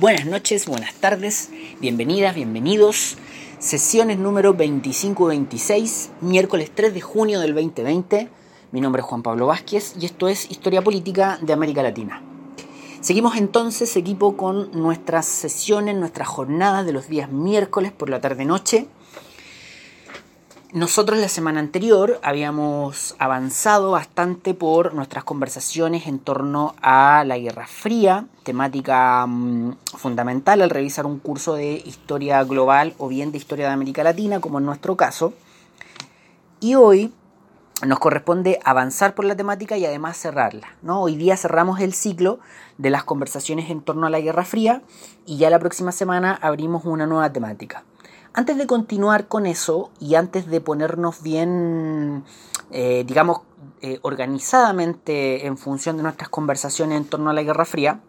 Buenas noches, buenas tardes, bienvenidas, bienvenidos. Sesiones número 25-26, miércoles 3 de junio del 2020. Mi nombre es Juan Pablo Vázquez y esto es Historia Política de América Latina. Seguimos entonces, equipo, con nuestras sesiones, nuestras jornadas de los días miércoles por la tarde-noche. Nosotros la semana anterior habíamos avanzado bastante por nuestras conversaciones en torno a la Guerra Fría, temática mm, fundamental al revisar un curso de historia global o bien de historia de América Latina, como en nuestro caso. Y hoy nos corresponde avanzar por la temática y además cerrarla. ¿no? Hoy día cerramos el ciclo de las conversaciones en torno a la Guerra Fría y ya la próxima semana abrimos una nueva temática. Antes de continuar con eso y antes de ponernos bien, eh, digamos, eh, organizadamente en función de nuestras conversaciones en torno a la Guerra Fría,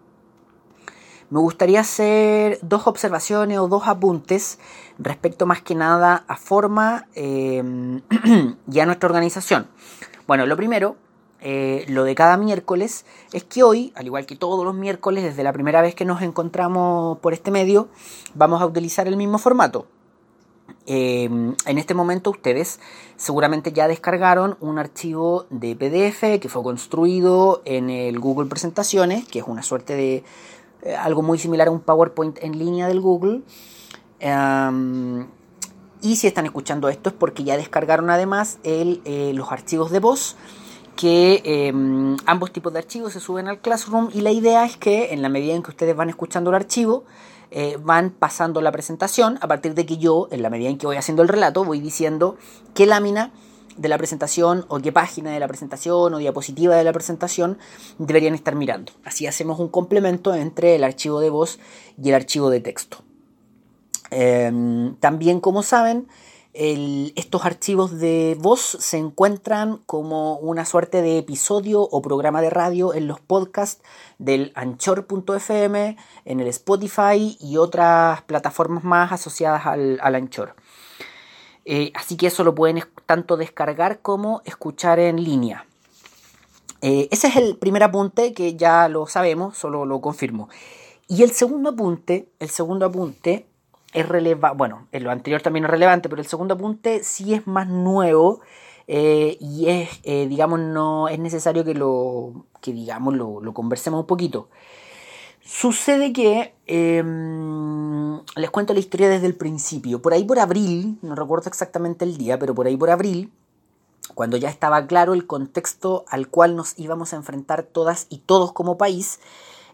me gustaría hacer dos observaciones o dos apuntes respecto más que nada a forma eh, y a nuestra organización. Bueno, lo primero, lo de cada miércoles, es que hoy, al igual que todos los miércoles, desde la primera vez que nos encontramos por este medio, vamos a utilizar el mismo formato. Em, en este momento ustedes seguramente ya descargaron un archivo de PDF que fue construido en el Google Presentaciones, que es una suerte de eh, algo muy similar a un PowerPoint en línea del Google. Em, y si están escuchando esto es porque ya descargaron además el, eh, los archivos de voz que em, ambos tipos de archivos se suben al Classroom y la idea es que en la medida en que ustedes van escuchando el archivo, eh, van pasando la presentación a partir de que yo, en la medida en que voy haciendo el relato, voy diciendo qué lámina de la presentación o qué página de la presentación o diapositiva de la presentación deberían estar mirando. Así hacemos un complemento entre el archivo de voz y el archivo de texto. Em, también, como saben, estos archivos de voz se encuentran como una suerte de episodio o programa de radio en los podcasts del anchor.fm, en el Spotify y otras plataformas más asociadas al, Anchor. Eh, así que eso lo pueden tanto descargar como escuchar en línea. Eh, ese es el primer apunte que ya lo sabemos, solo lo confirmo. Y el segundo apunte, el segundo apunte es relevante, bueno, en lo anterior también es relevante, pero el segundo apunte sí es más nuevo eh, y es, eh, digamos, no es necesario que lo, que digamos, lo, conversemos un poquito. Sucede que em, les cuento la historia desde el principio. Por ahí por abril, no recuerdo exactamente el día, pero por ahí por abril, cuando ya estaba claro el contexto al cual nos íbamos a enfrentar todas y todos como país,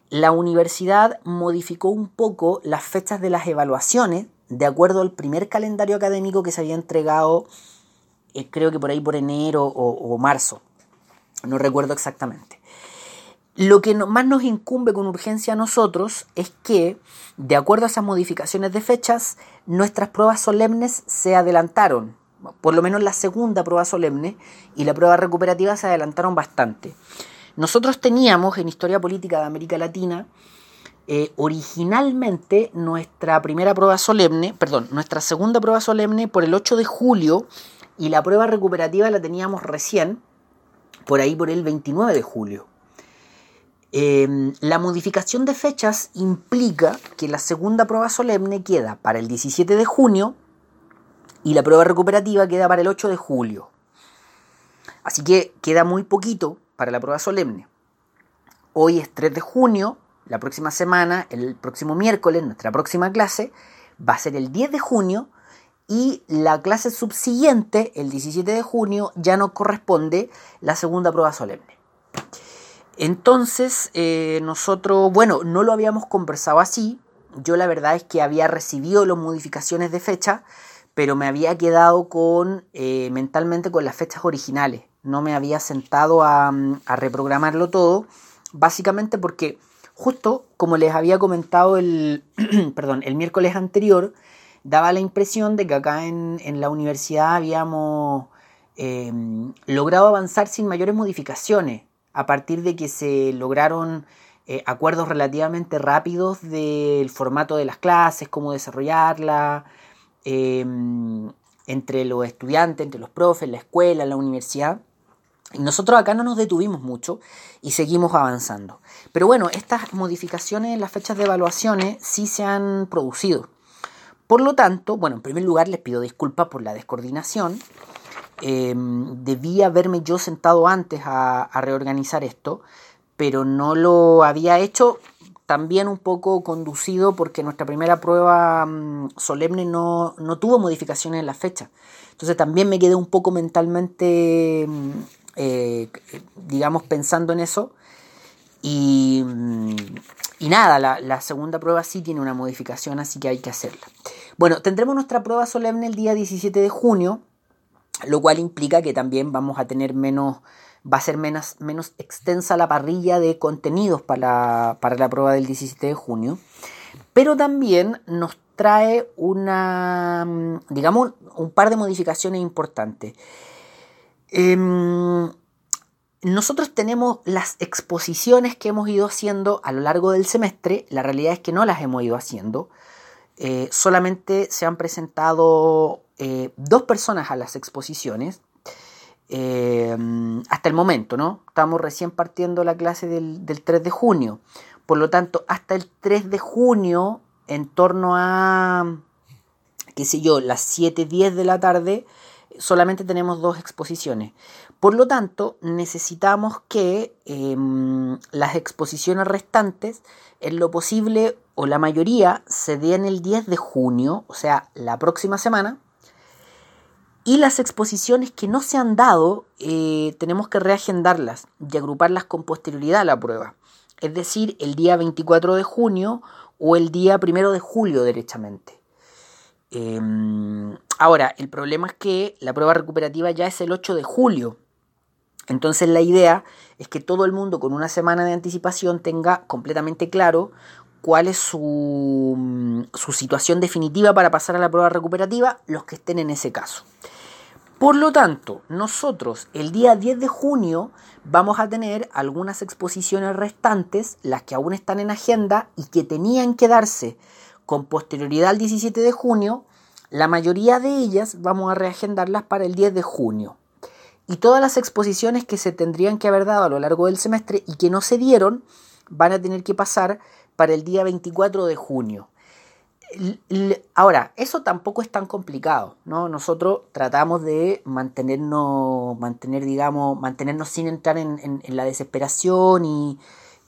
la universidad modificó un poco las fechas de las evaluaciones de acuerdo al primer calendario académico que se había entregado, eh, creo que por ahí por enero o, marzo, no recuerdo exactamente. Lo que más nos incumbe con urgencia a nosotros es que, de acuerdo a esas modificaciones de fechas, nuestras pruebas solemnes se adelantaron, por lo menos la segunda prueba solemne y la prueba recuperativa se adelantaron bastante. Nosotros teníamos en Historia Política de América Latina eh, originalmente nuestra primera prueba solemne, perdón, nuestra segunda prueba solemne por el 8 de julio y la prueba recuperativa la teníamos recién, por ahí por el 29 de julio. Em, la modificación de fechas implica que la segunda prueba solemne queda para el 17 de junio y la prueba recuperativa queda para el 8 de julio. Así que queda muy poquito para la prueba solemne. Hoy es 3 de junio, la próxima semana, el próximo miércoles, nuestra próxima clase, va a ser el 10 de junio y la clase subsiguiente, el 17 de junio, ya no corresponde la segunda prueba solemne. Entonces, eh, nosotros, bueno, no lo habíamos conversado así. Yo la verdad es que había recibido las modificaciones de fecha, pero me había quedado con eh, mentalmente con las fechas originales no me había sentado a, reprogramarlo todo, básicamente porque justo como les había comentado el, perdón, el miércoles anterior, daba la impresión de que acá en, la universidad habíamos em, logrado avanzar sin mayores modificaciones, a partir de que se lograron eh, acuerdos relativamente rápidos del formato de las clases, cómo desarrollarla, em, entre los estudiantes, entre los profes, la escuela, la universidad. Nosotros acá no nos detuvimos mucho y seguimos avanzando. Pero bueno, estas modificaciones en las fechas de evaluaciones sí se han producido. Por lo tanto, bueno, en primer lugar les pido disculpas por la descoordinación. Em, debí haberme yo sentado antes a, reorganizar esto, pero no lo había hecho también un poco conducido porque nuestra primera prueba mm, solemne no, no, tuvo modificaciones en la fecha. Entonces también me quedé un poco mentalmente, mm, eh, digamos, pensando en eso. Y, mm, y nada, la, la, segunda prueba sí tiene una modificación, así que hay que hacerla. Bueno, tendremos nuestra prueba solemne el día 17 de junio, lo cual implica que también vamos a tener menos, va a ser menos, menos extensa la parrilla de contenidos para la, prueba del 17 de junio, pero también nos trae una, digamos, un par de modificaciones importantes. Em, nosotros tenemos las exposiciones que hemos ido haciendo a lo largo del semestre, la realidad es que no las hemos ido haciendo, eh, solamente se han presentado eh, dos personas a las exposiciones. Eh, hasta el momento, ¿no? Estamos recién partiendo la clase del, 3 de junio. Por lo tanto, hasta el 3 de junio, en torno a, qué sé yo, las 7, 10 de la tarde, solamente tenemos dos exposiciones. Por lo tanto, necesitamos que em, las exposiciones restantes, en lo posible, o la mayoría, se den el 10 de junio, o sea, la próxima semana, y las exposiciones que no se han dado, eh, tenemos que reagendarlas y agruparlas con posterioridad a la prueba. Es decir, el día 24 de junio o el día 1 de julio, derechamente. Em, ahora, el problema es que la prueba recuperativa ya es el 8 de julio. Entonces la idea es que todo el mundo con una semana de anticipación tenga completamente claro cuál es su, su situación definitiva para pasar a la prueba recuperativa, los que estén en ese caso. Por lo tanto, nosotros el día 10 de junio vamos a tener algunas exposiciones restantes, las que aún están en agenda y que tenían que darse con posterioridad al 17 de junio. La mayoría de ellas vamos a reagendarlas para el 10 de junio. Y todas las exposiciones que se tendrían que haber dado a lo largo del semestre y que no se dieron van a tener que pasar para el día 24 de junio. Ahora, eso tampoco es tan complicado, ¿no? Nosotros tratamos de mantenernos, mantener, digamos, mantenernos sin entrar en, la desesperación y,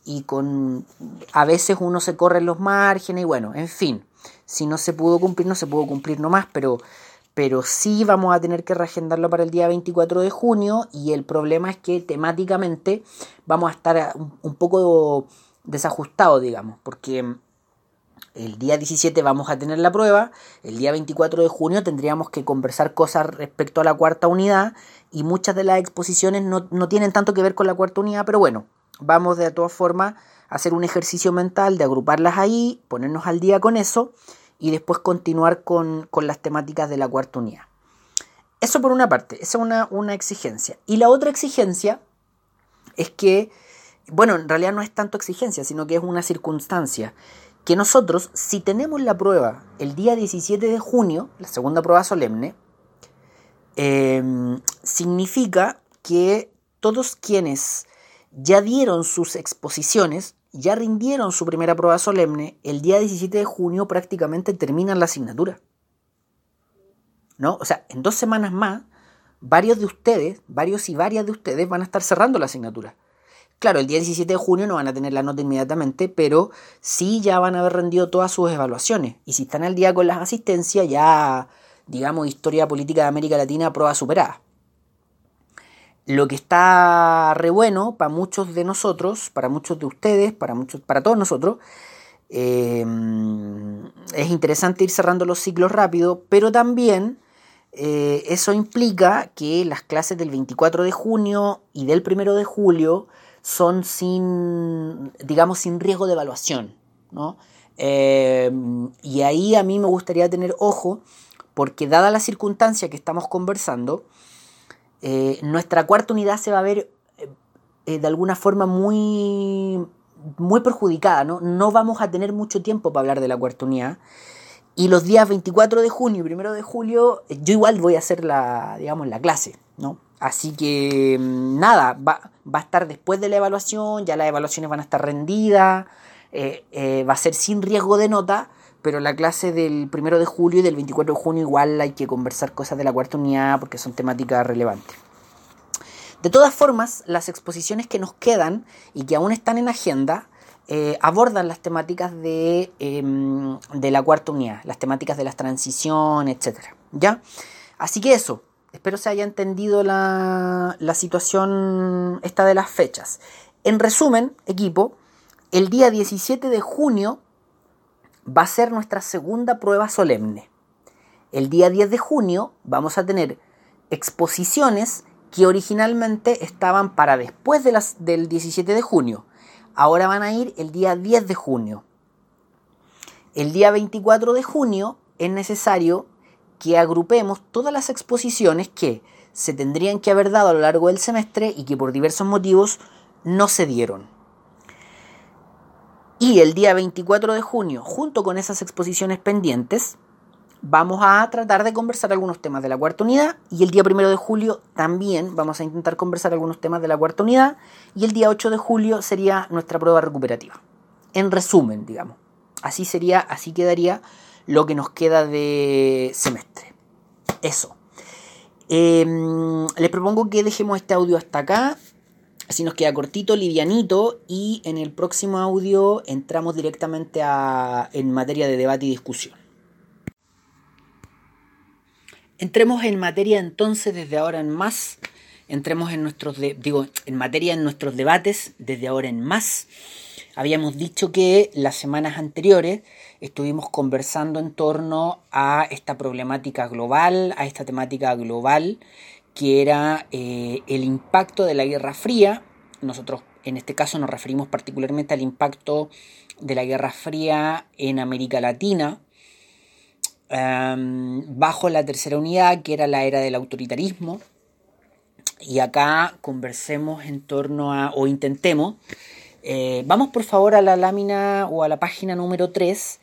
y, con a veces uno se corre los márgenes y bueno, en fin, si no se pudo cumplir, no se pudo cumplir nomás, pero, pero sí vamos a tener que reagendarlo para el día 24 de junio y el problema es que temáticamente vamos a estar un, un poco desajustados, digamos, porque el día 17 vamos a tener la prueba, el día 24 de junio tendríamos que conversar cosas respecto a la cuarta unidad y muchas de las exposiciones no, tienen tanto que ver con la cuarta unidad, pero bueno, vamos de todas formas a hacer un ejercicio mental de agruparlas ahí, ponernos al día con eso y después continuar con, las temáticas de la cuarta unidad. Eso por una parte, esa es una, una exigencia. Y la otra exigencia es que, bueno, en realidad no es tanto exigencia, sino que es una circunstancia que nosotros, si tenemos la prueba el día 17 de junio, la segunda prueba solemne, em, significa que todos quienes ya dieron sus exposiciones, ya rindieron su primera prueba solemne, el día 17 de junio prácticamente terminan la asignatura. ¿No? O sea, en dos semanas más, varios de ustedes, varios y varias de ustedes van a estar cerrando la asignatura. Claro, el día 17 de junio no van a tener la nota inmediatamente, pero sí ya van a haber rendido todas sus evaluaciones. Y si están al día con las asistencias, ya, digamos, historia política de América Latina, prueba superada. Lo que está re bueno para muchos de nosotros, para muchos de ustedes, para, muchos, para todos nosotros, eh, es interesante ir cerrando los ciclos rápido, pero también eh, eso implica que las clases del 24 de junio y del 1 de julio son sin, digamos, sin riesgo de evaluación, ¿no? Eh, y ahí a mí me gustaría tener ojo, porque dada la circunstancia que estamos conversando, eh, nuestra cuarta unidad se va a ver eh, de alguna forma muy, muy perjudicada, ¿no? No vamos a tener mucho tiempo para hablar de la cuarta unidad. Y los días 24 de junio y 1 de julio, yo igual voy a hacer la, digamos, la clase, ¿no? Así que mm, nada, va, va, a estar después de la evaluación, ya las evaluaciones van a estar rendidas, eh, eh, va a ser sin riesgo de nota, pero la clase del primero de julio y del 24 de junio igual hay que conversar cosas de la cuarta unidad porque son temáticas relevantes. De todas formas, las exposiciones que nos quedan y que aún están en agenda eh, abordan las temáticas de, em, de, la cuarta unidad, las temáticas de las transiciones, etc. ¿Ya? Así que eso, espero se haya entendido la, la situación esta de las fechas. En resumen, equipo, el día 17 de junio va a ser nuestra segunda prueba solemne. El día 10 de junio vamos a tener exposiciones que originalmente estaban para después de las, del 17 de junio. Ahora van a ir el día 10 de junio. El día 24 de junio es necesario que agrupemos todas las exposiciones que se tendrían que haber dado a lo largo del semestre y que por diversos motivos no se dieron. Y el día 24 de junio, junto con esas exposiciones pendientes, vamos a tratar de conversar algunos temas de la cuarta unidad y el día 1 de julio también vamos a intentar conversar algunos temas de la cuarta unidad y el día 8 de julio sería nuestra prueba recuperativa. En resumen, digamos. Así sería, así quedaría lo que nos queda de semestre. Eso. Em, les propongo que dejemos este audio hasta acá. Así nos queda cortito, livianito y en el próximo audio entramos directamente a, en materia de debate y discusión. Entremos en materia entonces desde ahora en más. Entremos en nuestros, digo, en materia en nuestros debates desde ahora en más. Habíamos dicho que las semanas anteriores estuvimos conversando en torno a esta problemática global, a esta temática global que era eh, el impacto de la Guerra Fría. Nosotros en este caso nos referimos particularmente al impacto de la Guerra Fría en América Latina, bajo la tercera unidad, que era la era del autoritarismo. Y acá conversemos en torno a, o intentemos, eh, vamos por favor a la lámina o a la página número 3,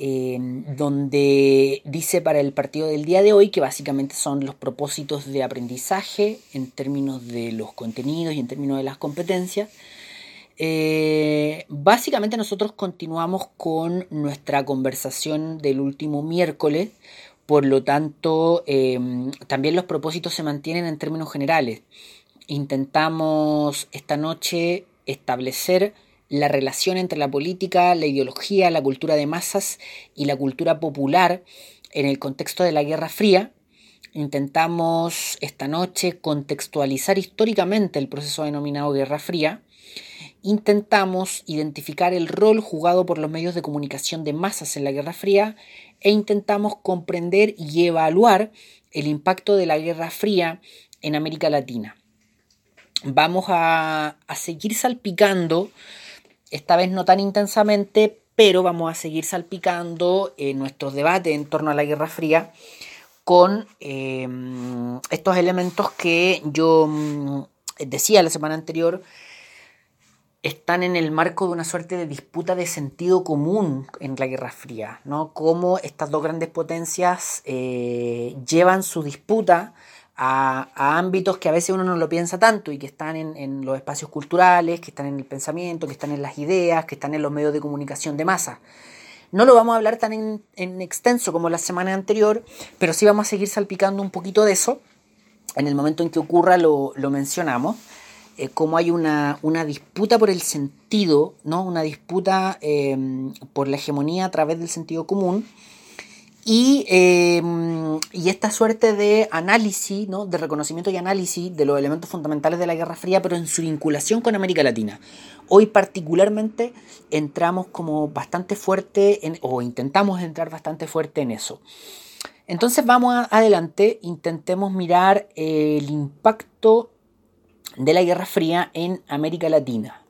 donde dice para el partido del día de hoy que básicamente son los propósitos de aprendizaje en términos de los contenidos y en términos de las competencias. Eh, básicamente nosotros continuamos con nuestra conversación del último miércoles, por lo tanto em, también los propósitos se mantienen en términos generales. Intentamos esta noche establecer la relación entre la política, la ideología, la cultura de masas y la cultura popular en el contexto de la Guerra Fría. Intentamos esta noche contextualizar históricamente el proceso denominado Guerra Fría intentamos identificar el rol jugado por los medios de comunicación de masas en la Guerra Fría e intentamos comprender y evaluar el impacto de la Guerra Fría en América Latina. Vamos a, seguir salpicando, esta vez no tan intensamente, pero vamos a seguir salpicando en nuestros debates en torno a la Guerra Fría con eh, estos elementos que yo mm, decía la semana anterior están en el marco de una suerte de disputa de sentido común en la Guerra Fría, ¿no? Cómo estas dos grandes potencias eh, llevan su disputa a, ámbitos que a veces uno no lo piensa tanto y que están en, los espacios culturales, que están en el pensamiento, que están en las ideas, que están en los medios de comunicación de masa. No lo vamos a hablar tan en, extenso como la semana anterior, pero sí vamos a seguir salpicando un poquito de eso. En el momento en que ocurra lo, mencionamos. Eh, cómo hay una, disputa por el sentido, ¿no? una disputa em, por la hegemonía a través del sentido común. Y, em, y, esta suerte de análisis, de reconocimiento y análisis de los elementos fundamentales de la Guerra Fría, pero en su vinculación con América Latina. Hoy particularmente entramos como bastante fuerte, o intentamos entrar bastante fuerte en eso. Entonces vamos adelante, intentemos mirar el impacto de la Guerra Fría en América Latina.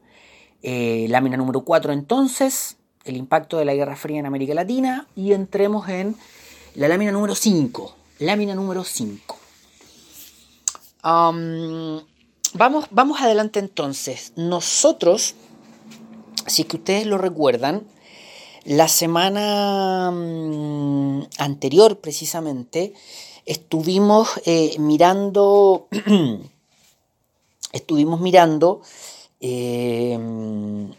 Eh, lámina número 4 entonces, el impacto de la Guerra Fría en América Latina y entremos en la lámina número 5. Lámina número 5. vamos, vamos adelante entonces. Nosotros, si es que ustedes lo recuerdan, la semana mm, anterior precisamente estuvimos eh, mirando, estuvimos mirando em,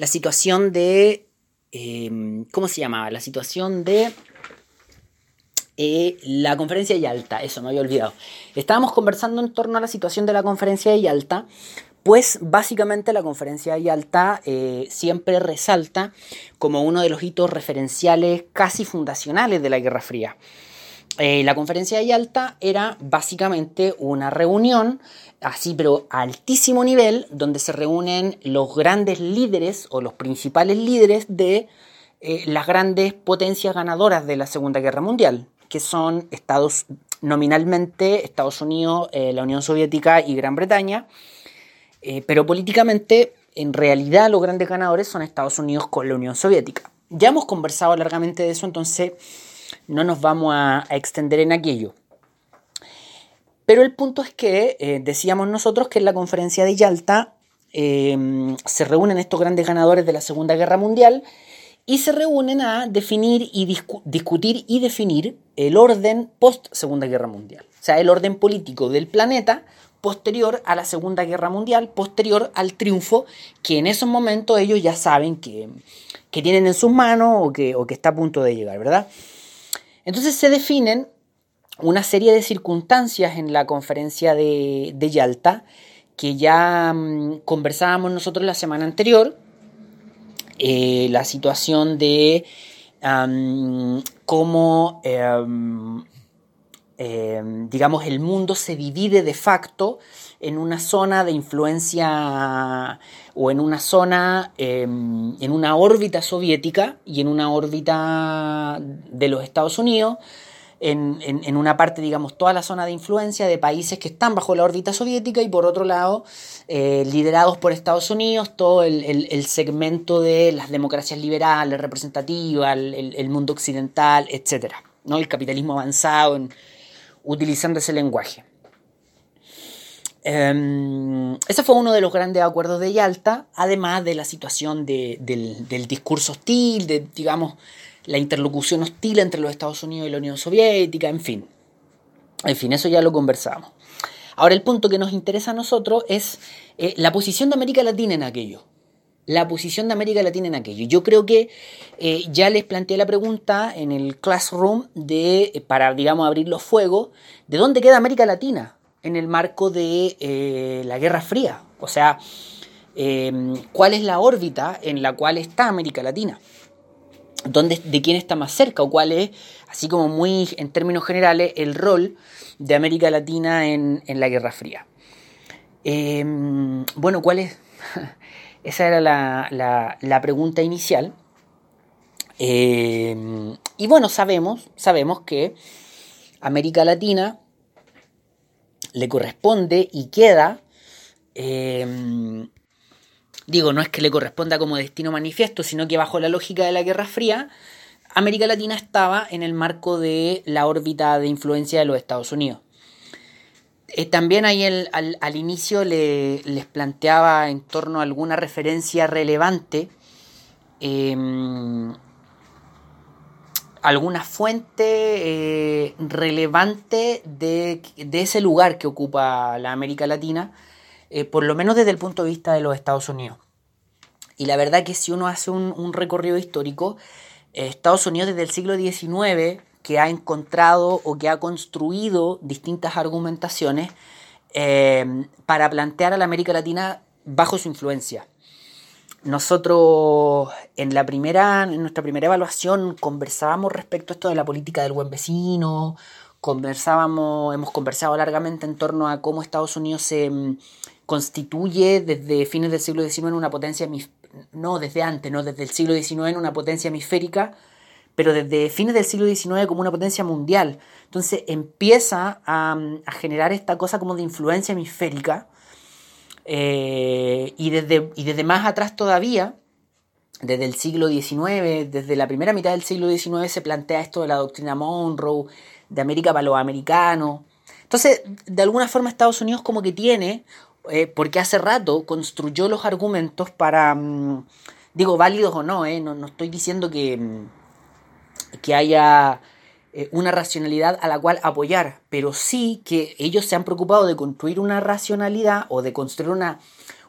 la situación de, em, ¿cómo se llamaba? La situación de eh, la conferencia de Yalta, eso me había olvidado. Estábamos conversando en torno a la situación de la conferencia de Yalta pues básicamente la conferencia de Yalta eh, siempre resalta como uno de los hitos referenciales casi fundacionales de la Guerra Fría. Eh, la conferencia de Yalta era básicamente una reunión, así pero a altísimo nivel, donde se reúnen los grandes líderes o los principales líderes de eh, las grandes potencias ganadoras de la Segunda Guerra Mundial, que son Estados, nominalmente Estados Unidos, la Unión Soviética y Gran Bretaña, eh, pero políticamente, en realidad, los grandes ganadores son Estados Unidos con la Unión Soviética. Ya hemos conversado largamente de eso, entonces no nos vamos a, extender en aquello. Pero el punto es que eh, decíamos nosotros que en la conferencia de Yalta em, se reúnen estos grandes ganadores de la Segunda Guerra Mundial y se reúnen a definir y discutir y definir el orden post Segunda Guerra Mundial. O sea, el orden político del planeta posterior a la Segunda Guerra Mundial, posterior al triunfo que en esos momentos ellos ya saben que, tienen en sus manos o que, o que está a punto de llegar, ¿verdad? Entonces se definen una serie de circunstancias en la conferencia de, Yalta que ya mm, conversábamos nosotros la semana anterior, eh, la situación de cómo em, Em, digamos, el mundo se divide de facto en una zona de influencia o en una zona, em, en una órbita soviética y en una órbita de los Estados Unidos, en, una parte, digamos, toda la zona de influencia de países que están bajo la órbita soviética y por otro lado, eh, liderados por Estados Unidos, todo el, segmento de las democracias liberales, representativas, el, mundo occidental, etc. ¿no? El capitalismo avanzado en, utilizando ese lenguaje. Em, ese fue uno de los grandes acuerdos de Yalta, además de la situación del, discurso hostil, de, digamos, la interlocución hostil entre los Estados Unidos y la Unión Soviética, en fin. En fin, eso ya lo conversamos. Ahora el punto que nos interesa a nosotros es eh, la posición de América Latina en aquello la posición de América Latina en aquello. Yo creo que eh, ya les planteé la pregunta en el classroom de, eh, para, digamos, abrir los fuegos, ¿de dónde queda América Latina en el marco de eh, la Guerra Fría? O sea, em, ¿cuál es la órbita en la cual está América Latina? ¿Dónde, ¿De quién está más cerca? ¿O cuál es, así como muy en términos generales, el rol de América Latina en, la Guerra Fría? Em, bueno, ¿cuál es? Esa era la, pregunta inicial. Eh, y bueno, sabemos, sabemos que América Latina le corresponde y queda, eh, digo, no es que le corresponda como destino manifiesto, sino que bajo la lógica de la Guerra Fría, América Latina estaba en el marco de la órbita de influencia de los Estados Unidos. Eh, también ahí al, inicio les planteaba en torno a alguna referencia relevante, em, alguna fuente eh, relevante de, ese lugar que ocupa la América Latina, eh, por lo menos desde el punto de vista de los Estados Unidos. Y la verdad que si uno hace un, recorrido histórico, Estados Unidos desde el siglo XIX que ha encontrado o que ha construido distintas argumentaciones eh, para plantear a la América Latina bajo su influencia. Nosotros en la primera, en nuestra primera evaluación conversábamos respecto a esto de la política del buen vecino, conversábamos, hemos conversado largamente en torno a cómo Estados Unidos se mm, constituye desde fines del siglo XIX en una potencia, no desde antes, no desde el siglo XIX en una potencia hemisférica, pero desde fines del siglo XIX como una potencia mundial. Entonces empieza a, generar esta cosa como de influencia hemisférica. Eh, y, desde, y desde más atrás todavía, desde el siglo XIX, desde la primera mitad del siglo XIX se plantea esto de la doctrina Monroe, de América para los americanos. Entonces, de alguna forma Estados Unidos como que tiene, eh, porque hace rato construyó los argumentos para, mm, digo, válidos o no, eh, no, no estoy diciendo que, mm, que haya eh, una racionalidad a la cual apoyar, pero sí que ellos se han preocupado de construir una racionalidad o de construir una,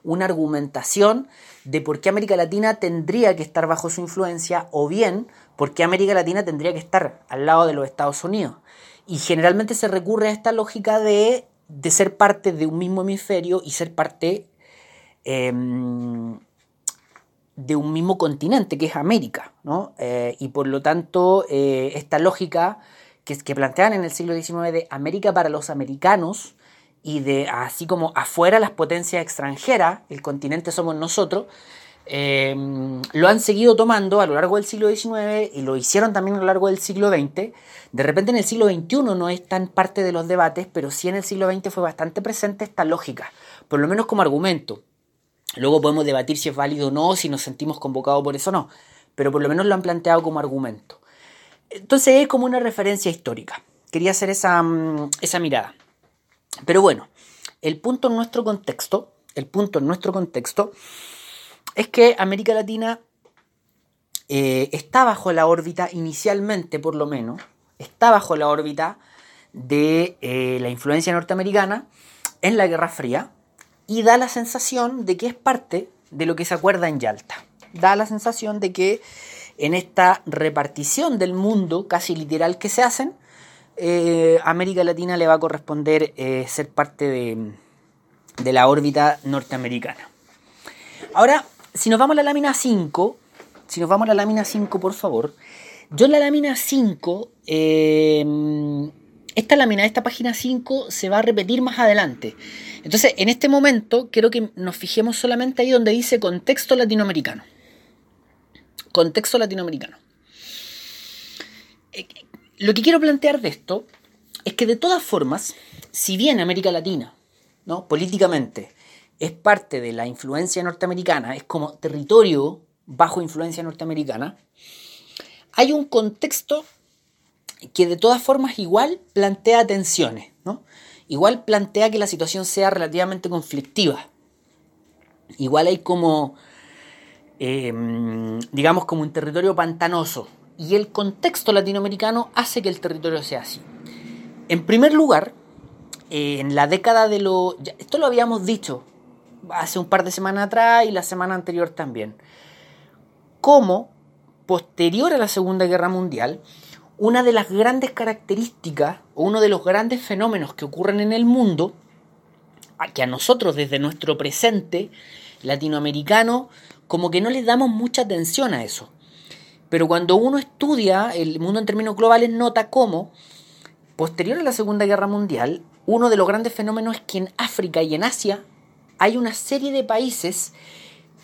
una argumentación de por qué América Latina tendría que estar bajo su influencia o bien por qué América Latina tendría que estar al lado de los Estados Unidos. Y generalmente se recurre a esta lógica de, de ser parte de un mismo hemisferio y ser parte em, de un mismo continente, que es América. ¿no? Eh, y por lo tanto, eh, esta lógica que, que plantean en el siglo XIX de América para los americanos, y de así como afuera las potencias extranjeras, el continente somos nosotros, eh, lo han seguido tomando a lo largo del siglo XIX y lo hicieron también a lo largo del siglo XX. De repente en el siglo XXI no es tan parte de los debates, pero sí en el siglo XX fue bastante presente esta lógica, por lo menos como argumento. Luego podemos debatir si es válido o no, si nos sentimos convocados por eso o no, pero por lo menos lo han planteado como argumento. Entonces es como una referencia histórica. Quería hacer esa, mm, esa mirada. Pero bueno, el punto en nuestro contexto, el punto en nuestro contexto es que América Latina eh, está bajo la órbita, inicialmente por lo menos, está bajo la órbita de eh, la influencia norteamericana en la Guerra Fría y da la sensación de que es parte de lo que se acuerda en Yalta. Da la sensación de que en esta repartición del mundo casi literal que se hacen, eh, América Latina le va a corresponder eh, ser parte de, la órbita norteamericana. Ahora, si nos vamos a la lámina 5, si nos vamos a la lámina 5, por favor, yo en la lámina 5, eh, esta lámina, esta página 5, se va a repetir más adelante. Entonces, en este momento, quiero que nos fijemos solamente ahí donde dice contexto latinoamericano. Contexto latinoamericano. Lo que quiero plantear de esto es que de todas formas, si bien América Latina, ¿no? políticamente, es parte de la influencia norteamericana, es como territorio bajo influencia norteamericana, hay un contexto que de todas formas igual plantea tensiones, ¿no? Igual plantea que la situación sea relativamente conflictiva. Igual hay como, eh, digamos, como un territorio pantanoso, y el contexto latinoamericano hace que el territorio sea así. En primer lugar, en la década de los... Esto lo habíamos dicho hace un par de semanas atrás y la semana anterior también. Como posterior a la Segunda Guerra Mundial, una de las grandes características o uno de los grandes fenómenos que ocurren en el mundo, que a nosotros desde nuestro presente latinoamericano, como que no le damos mucha atención a eso. Pero cuando uno estudia el mundo en términos globales, nota cómo, posterior a la Segunda Guerra Mundial, uno de los grandes fenómenos es que en África y en Asia hay una serie de países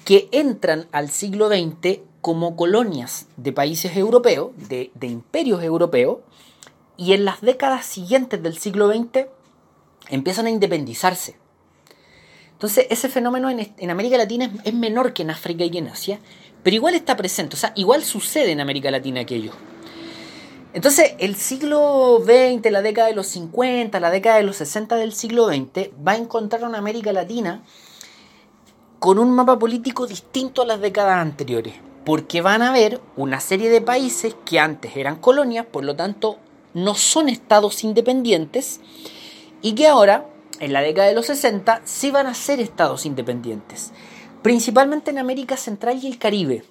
que entran al siglo XX como colonias de países europeos, de, imperios europeos, y en las décadas siguientes del siglo XX empiezan a independizarse. Entonces ese fenómeno en, América Latina es menor que en África y en Asia, pero igual está presente, o sea, igual sucede en América Latina aquello. Entonces, el siglo XX, la década de los 50, la década de los 60 del siglo XX, va a encontrar una América Latina con un mapa político distinto a las décadas anteriores, porque van a haber una serie de países que antes eran colonias, por lo tanto no son estados independientes, y que ahora, en la década de los 60, sí van a ser estados independientes principalmente en América Central y el Caribe.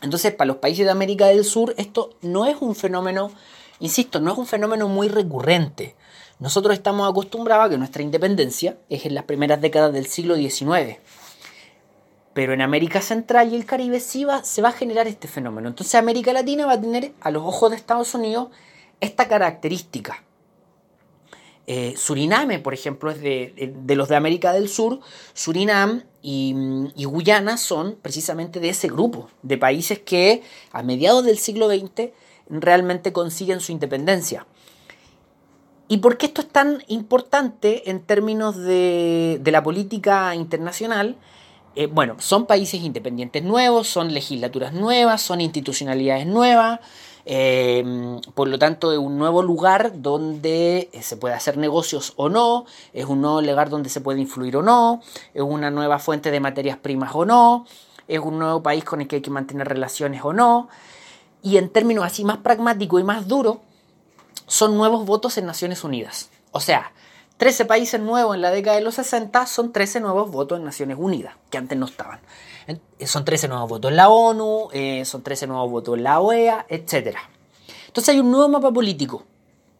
Entonces, para los países de América del Sur, esto no es un fenómeno, insisto, no es un fenómeno muy recurrente. Nosotros estamos acostumbrados a que nuestra independencia es en las primeras décadas del siglo XIX. Pero en América Central y el Caribe se va a generar este fenómeno. Entonces América Latina va a tener, a los ojos de Estados Unidos, esta característica. Eh, Suriname, por ejemplo, es de, de, los de América del Sur. Surinam y, Guyana son precisamente de ese grupo de países que a mediados del siglo XX realmente consiguen su independencia. ¿Y por qué esto es tan importante en términos de la política internacional? Eh, bueno, son países independientes nuevos, son legislaturas nuevas, son institucionalidades nuevas, Em, por lo tanto, es un nuevo lugar donde eh, se puede hacer negocios o no, es un nuevo lugar donde se puede influir o no, es una nueva fuente de materias primas o no, es un nuevo país con el que hay que mantener relaciones o no. Y en términos así más pragmáticos y más duros, son nuevos votos en Naciones Unidas. O sea, 13 países nuevos en la década de los 60 son 13 nuevos votos en Naciones Unidas, que antes no estaban. Son 13 nuevos votos en la ONU, eh, son 13 nuevos votos en la OEA, etc. Entonces hay un nuevo mapa político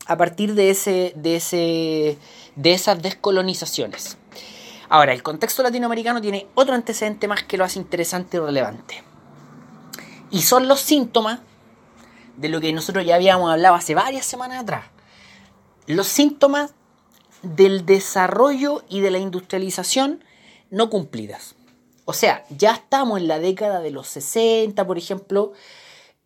a partir de, ese, de, ese, de esas descolonizaciones. Ahora, el contexto latinoamericano tiene otro antecedente más que lo hace interesante y relevante. Y son los síntomas de lo que nosotros ya habíamos hablado hace varias semanas atrás. Los síntomas del desarrollo y de la industrialización no cumplidas. O sea, ya estamos en la década de los 60, por ejemplo.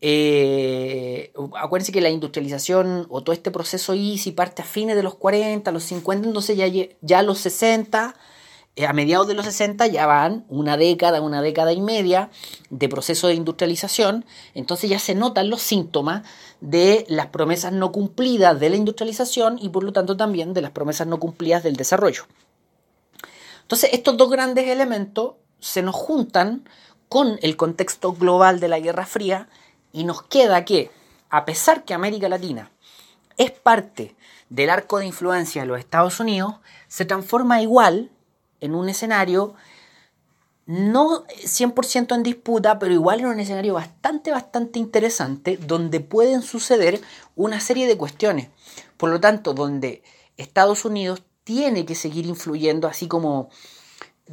Eh, acuérdense que la industrialización o todo este proceso easy parte a fines de los 40, los 50, entonces ya, ya los 60 eh, a mediados de los 60 ya van una década, una década y media de proceso de industrialización, entonces ya se notan los síntomas de las promesas no cumplidas de la industrialización y por lo tanto también de las promesas no cumplidas del desarrollo. Entonces estos dos grandes elementos se nos juntan con el contexto global de la Guerra Fría y nos queda que, a pesar que América Latina es parte del arco de influencia de los Estados Unidos, se transforma igual en un escenario no 100% en disputa, pero igual en un escenario bastante, bastante interesante, donde pueden suceder una serie de cuestiones. Por lo tanto, donde Estados Unidos tiene que seguir influyendo, así como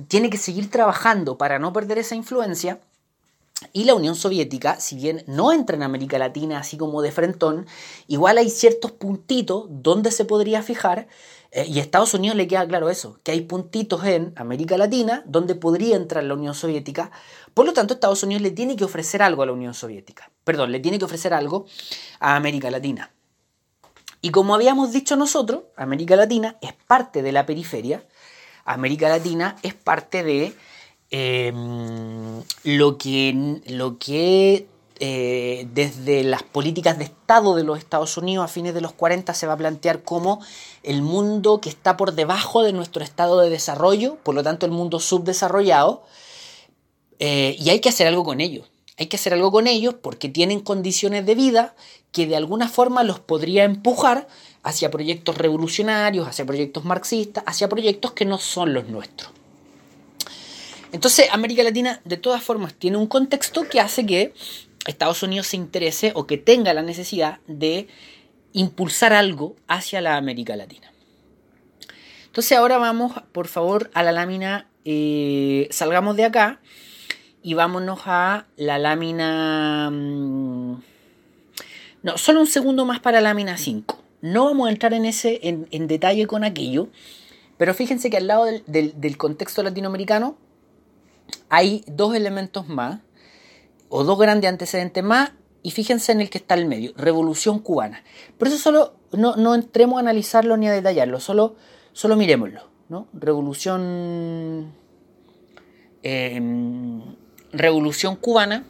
tiene que seguir trabajando para no perder esa influencia. Y la Unión Soviética, si bien no entra en América Latina así como de frentón, igual hay ciertos puntitos donde se podría fijar y a Estados Unidos le queda claro eso, que hay puntitos en América Latina donde podría entrar la Unión Soviética. Por lo tanto, Estados Unidos le tiene que ofrecer algo a la Unión Soviética. Perdón, le tiene que ofrecer algo a América Latina. Y como habíamos dicho nosotros, América Latina es parte de la periferia. América Latina es parte de em, lo que, lo que eh, desde las políticas de Estado de los Estados Unidos a fines de los 40 se va a plantear como el mundo que está por debajo de nuestro estado de desarrollo, por lo tanto el mundo subdesarrollado, eh, y hay que hacer algo con ellos. Hay que hacer algo con ellos porque tienen condiciones de vida que de alguna forma los podría empujar hacia proyectos revolucionarios, hacia proyectos marxistas, hacia proyectos que no son los nuestros. Entonces América Latina de todas formas tiene un contexto que hace que Estados Unidos se interese o que tenga la necesidad de impulsar algo hacia la América Latina. Entonces ahora vamos, por favor, a la lámina, eh, salgamos de acá y vámonos a la lámina... Mm, no, solo un segundo más para lámina 5. No vamos a entrar en, ese, en, detalle con aquello, pero fíjense que al lado del contexto latinoamericano hay dos elementos más o dos grandes antecedentes más y fíjense en el que está el medio, Revolución Cubana. Por eso solo no, entremos a analizarlo ni a detallarlo, solo, solo miremoslo. ¿no? Revolución, em, Revolución Cubana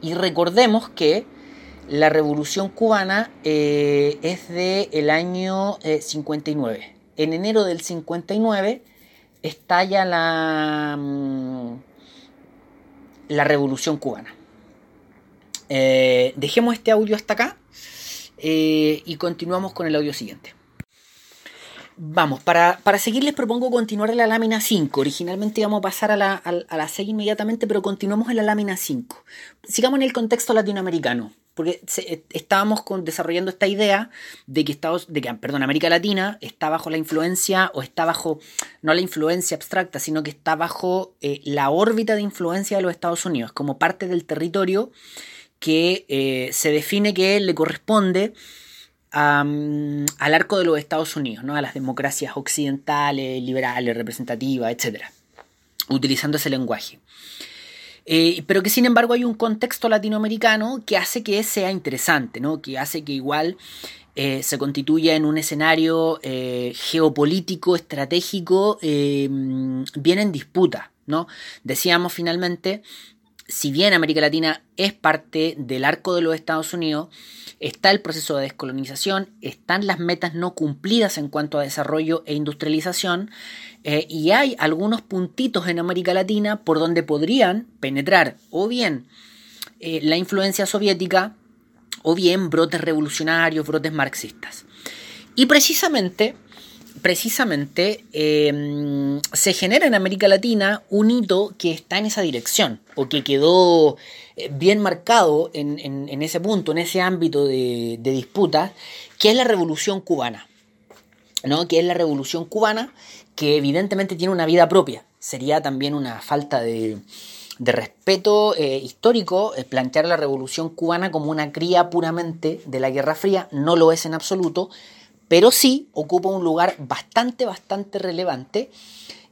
y recordemos que la Revolución Cubana eh, es del el año 59. Eh, en enero del 59 estalla la... Mm, la revolución cubana. Eh, dejemos este audio hasta acá eh, y continuamos con el audio siguiente. Vamos, para, seguir les propongo continuar en la lámina 5. Originalmente íbamos a pasar a la, a la 6 inmediatamente, pero continuamos en la lámina 5. Sigamos en el contexto latinoamericano porque eh, estábamos desarrollando esta idea de que, Estados, de perdón, América Latina está bajo la influencia, o está bajo, no la influencia abstracta, sino que está bajo eh, la órbita de influencia de los Estados Unidos, como parte del territorio que eh, se define que le corresponde al arco de los Estados Unidos, ¿no? a las democracias occidentales, liberales, representativas, etc., utilizando ese lenguaje. Eh, pero que sin embargo hay un contexto latinoamericano que hace que sea interesante, ¿no? que hace que igual eh, se constituya en un escenario eh, geopolítico, estratégico, bien en disputa. ¿no? Decíamos finalmente, si bien América Latina es parte del arco de los Estados Unidos, está el proceso de descolonización, están las metas no cumplidas en cuanto a desarrollo e industrialización, eh, y hay algunos puntitos en América Latina por donde podrían penetrar o bien eh, la influencia soviética o bien brotes revolucionarios, brotes marxistas. Y precisamente, precisamente em, se genera en América Latina un hito que está en esa dirección, o que quedó eh, bien marcado en, ese punto, en ese ámbito de, de disputa, que es la revolución cubana. ¿no? que es la revolución cubana, que evidentemente tiene una vida propia. Sería también una falta de, de respeto eh, histórico eh, plantear la revolución cubana como una cría puramente de la Guerra Fría, no lo es en absoluto, pero sí ocupa un lugar bastante, bastante relevante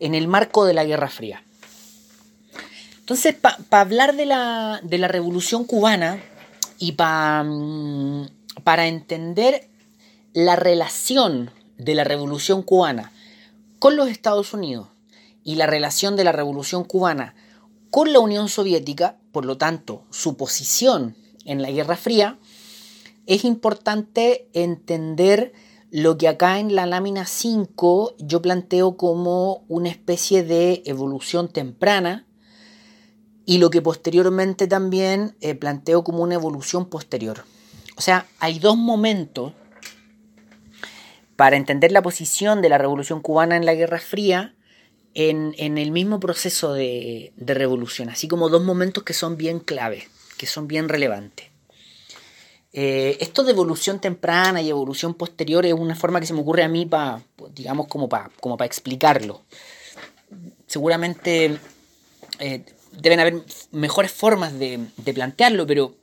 en el marco de la Guerra Fría. Entonces, para hablar de la, de la, revolución cubana y mm, para entender la relación de la revolución cubana con los Estados Unidos y la relación de la revolución cubana con la Unión Soviética, por lo tanto, su posición en la Guerra Fría, es importante entender lo que acá en la lámina 5 yo planteo como una especie de evolución temprana y lo que posteriormente también eh, planteo como una evolución posterior. O sea, hay dos momentos para entender la posición de la Revolución cubana en la Guerra Fría en, el mismo proceso de, revolución, así como dos momentos que son bien clave, que son bien relevantes. Eh, esto de evolución temprana y evolución posterior es una forma que se me ocurre a mí para, digamos, como para como explicarlo. Seguramente eh, deben haber mejores formas de, plantearlo, pero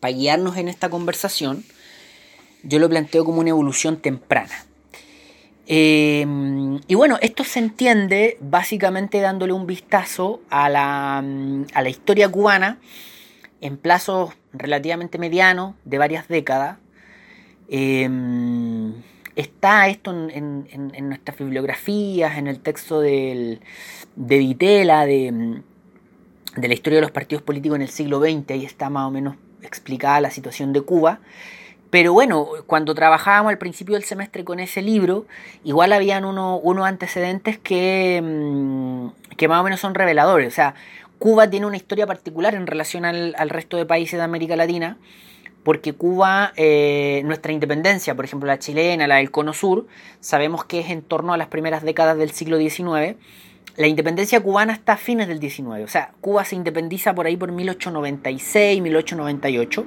para guiarnos en esta conversación, yo lo planteo como una evolución temprana. Em, y bueno, esto se entiende básicamente dándole un vistazo a la, a la historia cubana en plazos relativamente medianos, de varias décadas. Em, está esto en, nuestras bibliografías, en el texto de Vitela, de, de la historia de los partidos políticos en el siglo XX, ahí está más o menos explicada la situación de Cuba. Pero bueno, cuando trabajábamos al principio del semestre con ese libro, igual habían unos antecedentes que, mm, que más o menos son reveladores. O sea, Cuba tiene una historia particular en relación al, resto de países de América Latina, porque Cuba, eh, nuestra independencia, por ejemplo la chilena, la del Cono Sur, sabemos que es en torno a las primeras décadas del siglo XIX. La independencia cubana está a fines del XIX, o sea, Cuba se independiza por ahí por 1896, 1898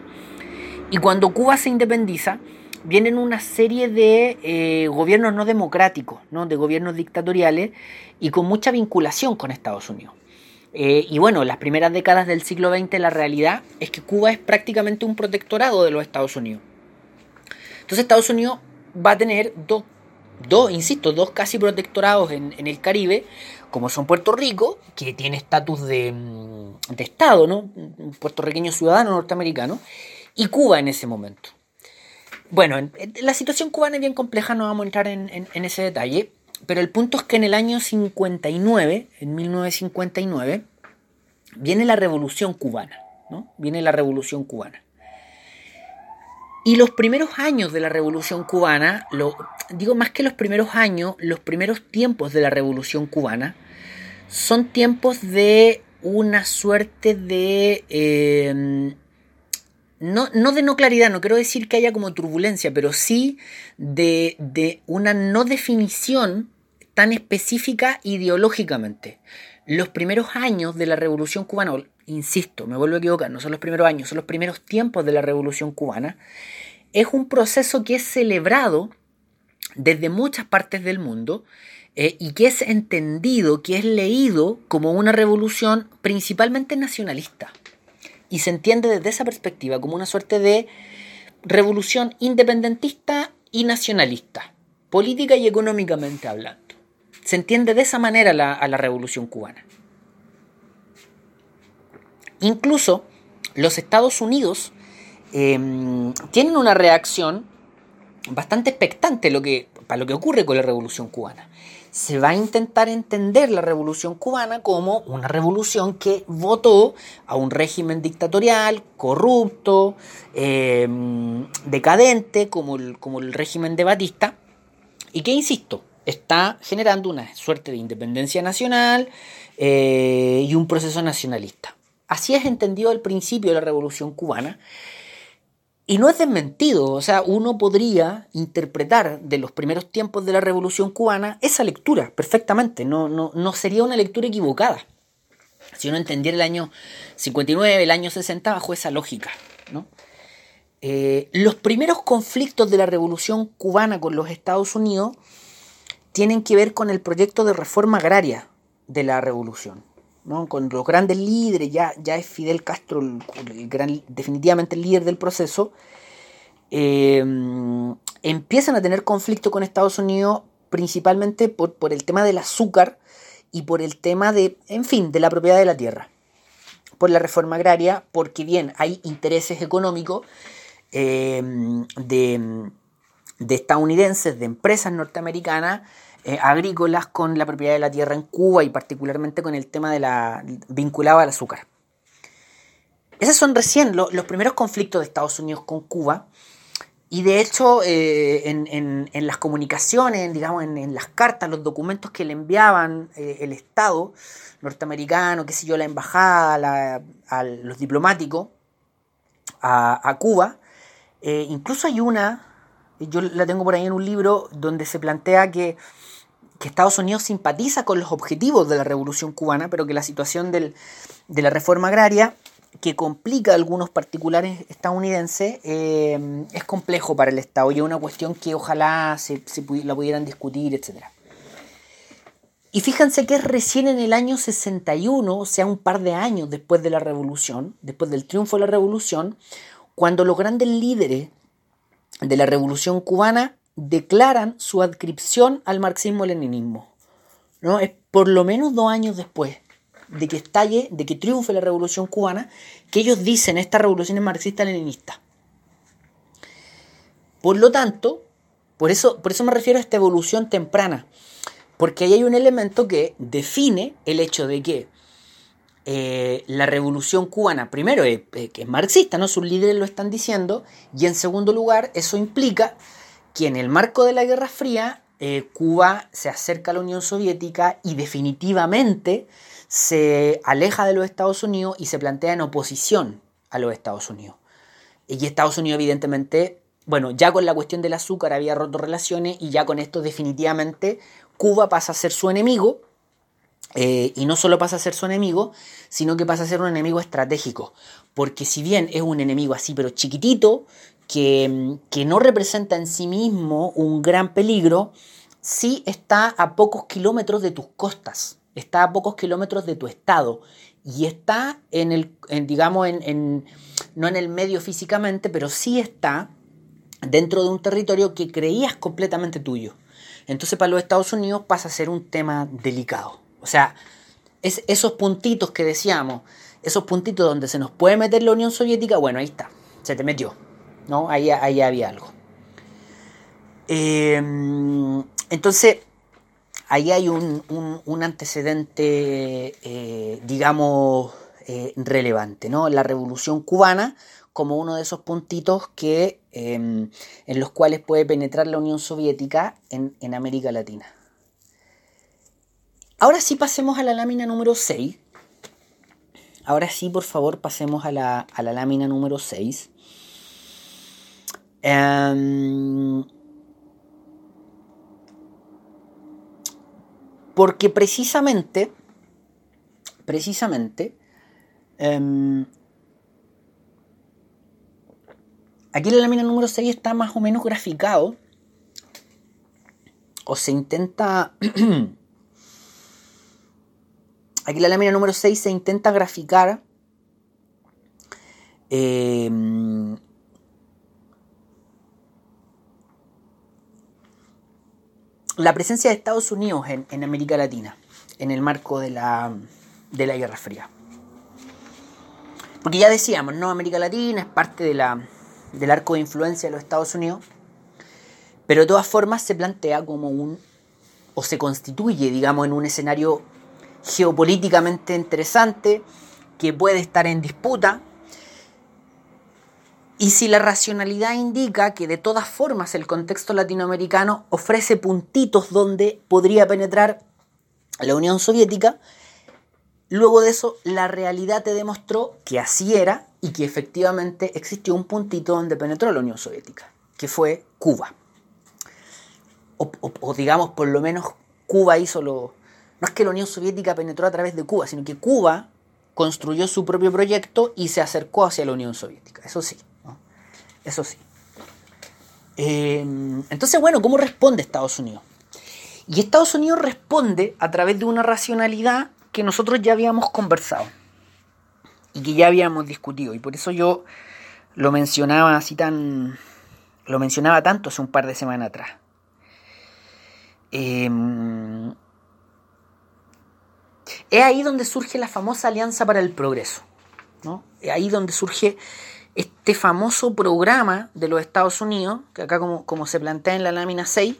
y cuando Cuba se independiza, vienen una serie de eh, gobiernos no democráticos, ¿no? de gobiernos dictatoriales y con mucha vinculación con Estados Unidos. Eh, y bueno, las primeras décadas del siglo XX la realidad es que Cuba es prácticamente un protectorado de los Estados Unidos. Entonces Estados Unidos va a tener dos, dos insisto, dos casi protectorados en, el Caribe, como son Puerto Rico, que tiene estatus de, mm, de Estado, ¿no? Puertorriqueño ciudadano norteamericano, y Cuba en ese momento. Bueno, la situación cubana es bien compleja, no vamos a entrar en, ese detalle, pero el punto es que en el año 59, en 1959, viene la revolución cubana, ¿no? Viene la revolución cubana. Y los primeros años de la revolución cubana, lo, digo más que los primeros años, los primeros tiempos de la revolución cubana, son tiempos de una suerte de eh, no, no de no claridad, no quiero decir que haya como turbulencia, pero sí de, de una no definición tan específica ideológicamente. Los primeros años de la Revolución Cubana, insisto, me vuelvo a equivocar, no son los primeros años, son los primeros tiempos de la Revolución Cubana, es un proceso que es celebrado desde muchas partes del mundo eh, y que es entendido, que es leído como una revolución principalmente nacionalista y se entiende desde esa perspectiva como una suerte de revolución independentista y nacionalista, política y económicamente hablando. Se entiende de esa manera a la revolución cubana. Incluso los Estados Unidos em, tienen una reacción bastante expectante para lo que ocurre con la revolución cubana se va a intentar entender la revolución cubana como una revolución que votó a un régimen dictatorial, corrupto, em, decadente, como el, como el régimen de Batista, y que, insisto, está generando una suerte de independencia nacional eh, y un proceso nacionalista. Así es entendido el principio de la revolución cubana. Y no es desmentido, o sea, uno podría interpretar de los primeros tiempos de la Revolución Cubana esa lectura perfectamente, no, no, no sería una lectura equivocada. Si uno entendiera el año 59, el año 60 bajo esa lógica. ¿no? Eh, los primeros conflictos de la Revolución Cubana con los Estados Unidos tienen que ver con el proyecto de reforma agraria de la Revolución. Con los grandes líderes, ya, ya es Fidel Castro el, gran, definitivamente el líder del proceso, eh, empiezan a tener conflicto con Estados Unidos principalmente por, por el tema del azúcar y por el tema de, en fin, de la propiedad de la tierra. Por la reforma agraria, porque bien, hay intereses económicos eh, de, de, estadounidenses, de empresas norteamericanas, eh, agrícolas con la propiedad de la tierra en Cuba y particularmente con el tema de la vinculado al azúcar. Esos son recién los primeros conflictos de Estados Unidos con Cuba y de hecho, eh, en, las comunicaciones, digamos, en, las cartas, los documentos que le enviaban eh, el Estado norteamericano, qué sé yo, la embajada, a los diplomáticos a, Cuba, incluso hay una, yo la tengo por ahí en un libro, donde se plantea que, que, Estados Unidos simpatiza con los objetivos de la revolución cubana, pero que la situación de la reforma agraria que complica a algunos particulares estadounidenses eh, es complejo para el Estado y es una cuestión que ojalá se, la pudieran discutir, etc. Y fíjense que es recién en el año 61, o sea, un par de años después de la revolución, después del triunfo de la revolución, cuando los grandes líderes de la revolución cubana declaran su adscripción al marxismo-leninismo. ¿no? Es por lo menos dos años después de que estalle, de que triunfe la revolución cubana, que ellos dicen esta revolución es marxista-leninista. Por lo tanto, por eso, por eso me refiero a esta evolución temprana, porque ahí hay un elemento que define el hecho de que eh, la revolución cubana, primero, es, que es marxista, ¿no? sus líderes lo están diciendo, y en segundo lugar, eso implica que en el marco de la Guerra Fría, eh, Cuba se acerca a la Unión Soviética y definitivamente se aleja de los Estados Unidos y se plantea en oposición a los Estados Unidos. Y Estados Unidos evidentemente, bueno, ya con la cuestión del azúcar había roto relaciones y ya con esto definitivamente Cuba pasa a ser su enemigo. Eh, y no solo pasa a ser su enemigo, sino que pasa a ser un enemigo estratégico. Porque si bien es un enemigo así, pero chiquitito, que, no representa en sí mismo un gran peligro, sí está a pocos kilómetros de tus costas está a pocos kilómetros de tu estado y está en el, digamos, en, no en el medio físicamente, pero sí está dentro de un territorio que creías completamente tuyo. Entonces para los Estados Unidos pasa a ser un tema delicado. O sea, es esos puntitos que decíamos, esos puntitos donde se nos puede meter la Unión Soviética, bueno, ahí está, se te metió. ¿No? Ahí, ahí había algo. Em, entonces, ahí hay un, antecedente, eh, digamos, eh, relevante, ¿no? La revolución cubana como uno de esos puntitos que, em, en los cuales puede penetrar la Unión Soviética en, América Latina. Ahora sí pasemos a la lámina número 6. Ahora sí, por favor, pasemos a la, lámina número 6. Porque precisamente, precisamente, em, aquí la lámina número 6 está más o menos graficado, o se intenta, aquí la lámina número 6 se intenta graficar eh, la presencia de Estados Unidos en, América Latina, en el marco de la, de la Guerra Fría. Porque ya decíamos, ¿no? América Latina es parte de la, del arco de influencia de los Estados Unidos, pero de todas formas se plantea como un, o se constituye, digamos, en un escenario geopolíticamente interesante que puede estar en disputa y si la racionalidad indica que de todas formas el contexto latinoamericano ofrece puntitos donde podría penetrar la Unión Soviética, luego de eso la realidad te demostró que así era y que efectivamente existió un puntito donde penetró la Unión Soviética, que fue Cuba. O, digamos, por lo menos Cuba hizo lo... No es que la Unión Soviética penetró a través de Cuba, sino que Cuba construyó su propio proyecto y se acercó hacia la Unión Soviética. Eso sí, eso sí. Em, entonces, bueno, ¿cómo responde Estados Unidos? Y Estados Unidos responde a través de una racionalidad que nosotros ya habíamos conversado y que ya habíamos discutido. Y por eso yo lo mencionaba así tan. Lo mencionaba tanto hace un par de semanas atrás. Em, es ahí donde surge la famosa Alianza para el Progreso. ¿no? Es ahí donde surge este famoso programa de los Estados Unidos, que acá como, como se plantea en la lámina 6,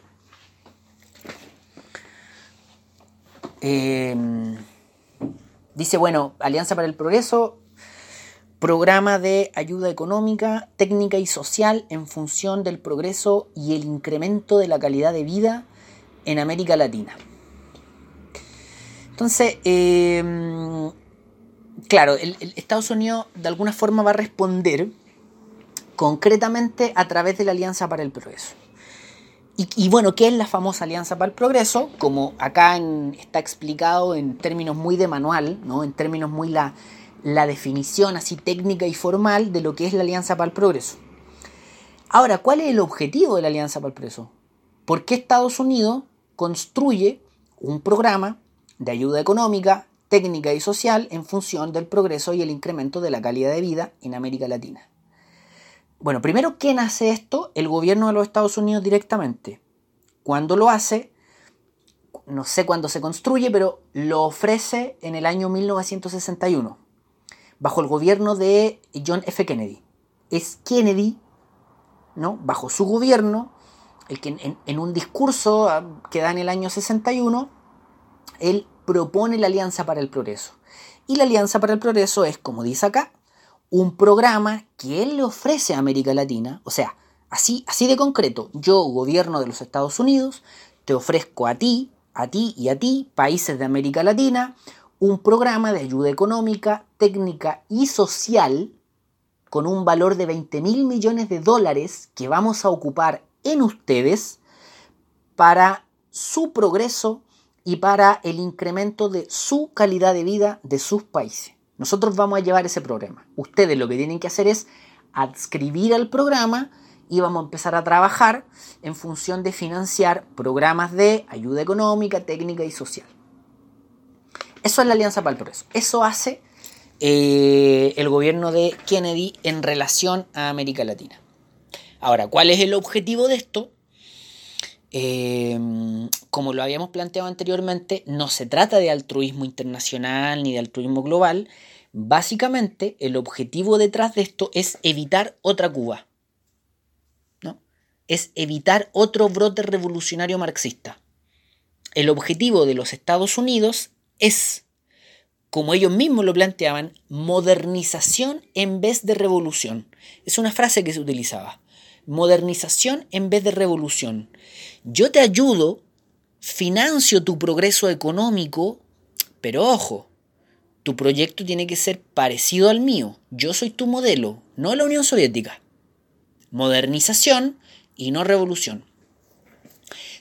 em, dice, bueno, Alianza para el Progreso programa de ayuda económica, técnica y social en función del progreso y el incremento de la calidad de vida en América Latina. Entonces, em, claro, el, Estados Unidos de alguna forma va a responder concretamente a través de la Alianza para el Progreso. Y, bueno, ¿qué es la famosa Alianza para el Progreso? Como acá está explicado en términos muy de manual, ¿no? en términos muy la, la definición así técnica y formal de lo que es la Alianza para el Progreso. Ahora, ¿cuál es el objetivo de la Alianza para el Progreso? ¿Por qué Estados Unidos construye un programa de ayuda económica, técnica y social en función del progreso y el incremento de la calidad de vida en América Latina? Bueno, primero, ¿quién hace esto? El gobierno de los Estados Unidos directamente. Cuando lo hace, no sé cuándo se construye, pero lo ofrece en el año 1961 bajo el gobierno de John F. Kennedy. Es Kennedy, ¿no? bajo su gobierno, el que en, un discurso ah, que da en el año 61, él propone la Alianza para el Progreso. Y la Alianza para el Progreso es, como dice acá, un programa que él le ofrece a América Latina, o sea, así, así de concreto, yo, gobierno de los Estados Unidos, te ofrezco a ti, a ti y a ti, países de América Latina, un programa de ayuda económica, técnica y social con un valor de 20 mil millones de dólares que vamos a ocupar en ustedes para su progreso y para el incremento de su calidad de vida de sus países. Nosotros vamos a llevar ese programa. Ustedes lo que tienen que hacer es adscribir al programa y vamos a empezar a trabajar en función de financiar programas de ayuda económica, técnica y social. Eso es la Alianza para el Progreso. Eso hace eh, el gobierno de Kennedy en relación a América Latina. Ahora, ¿cuál es el objetivo de esto? Eh, como lo habíamos planteado anteriormente, no se trata de altruismo internacional ni de altruismo global. Básicamente, el objetivo detrás de esto es evitar otra Cuba. ¿no? Es evitar otro brote revolucionario marxista. El objetivo de los Estados Unidos es, como ellos mismos lo planteaban, modernización en vez de revolución. Es una frase que se utilizaba. Modernización en vez de revolución. Yo te ayudo, financio tu progreso económico, pero ojo, tu proyecto tiene que ser parecido al mío. Yo soy tu modelo, no la Unión Soviética. Modernización y no revolución.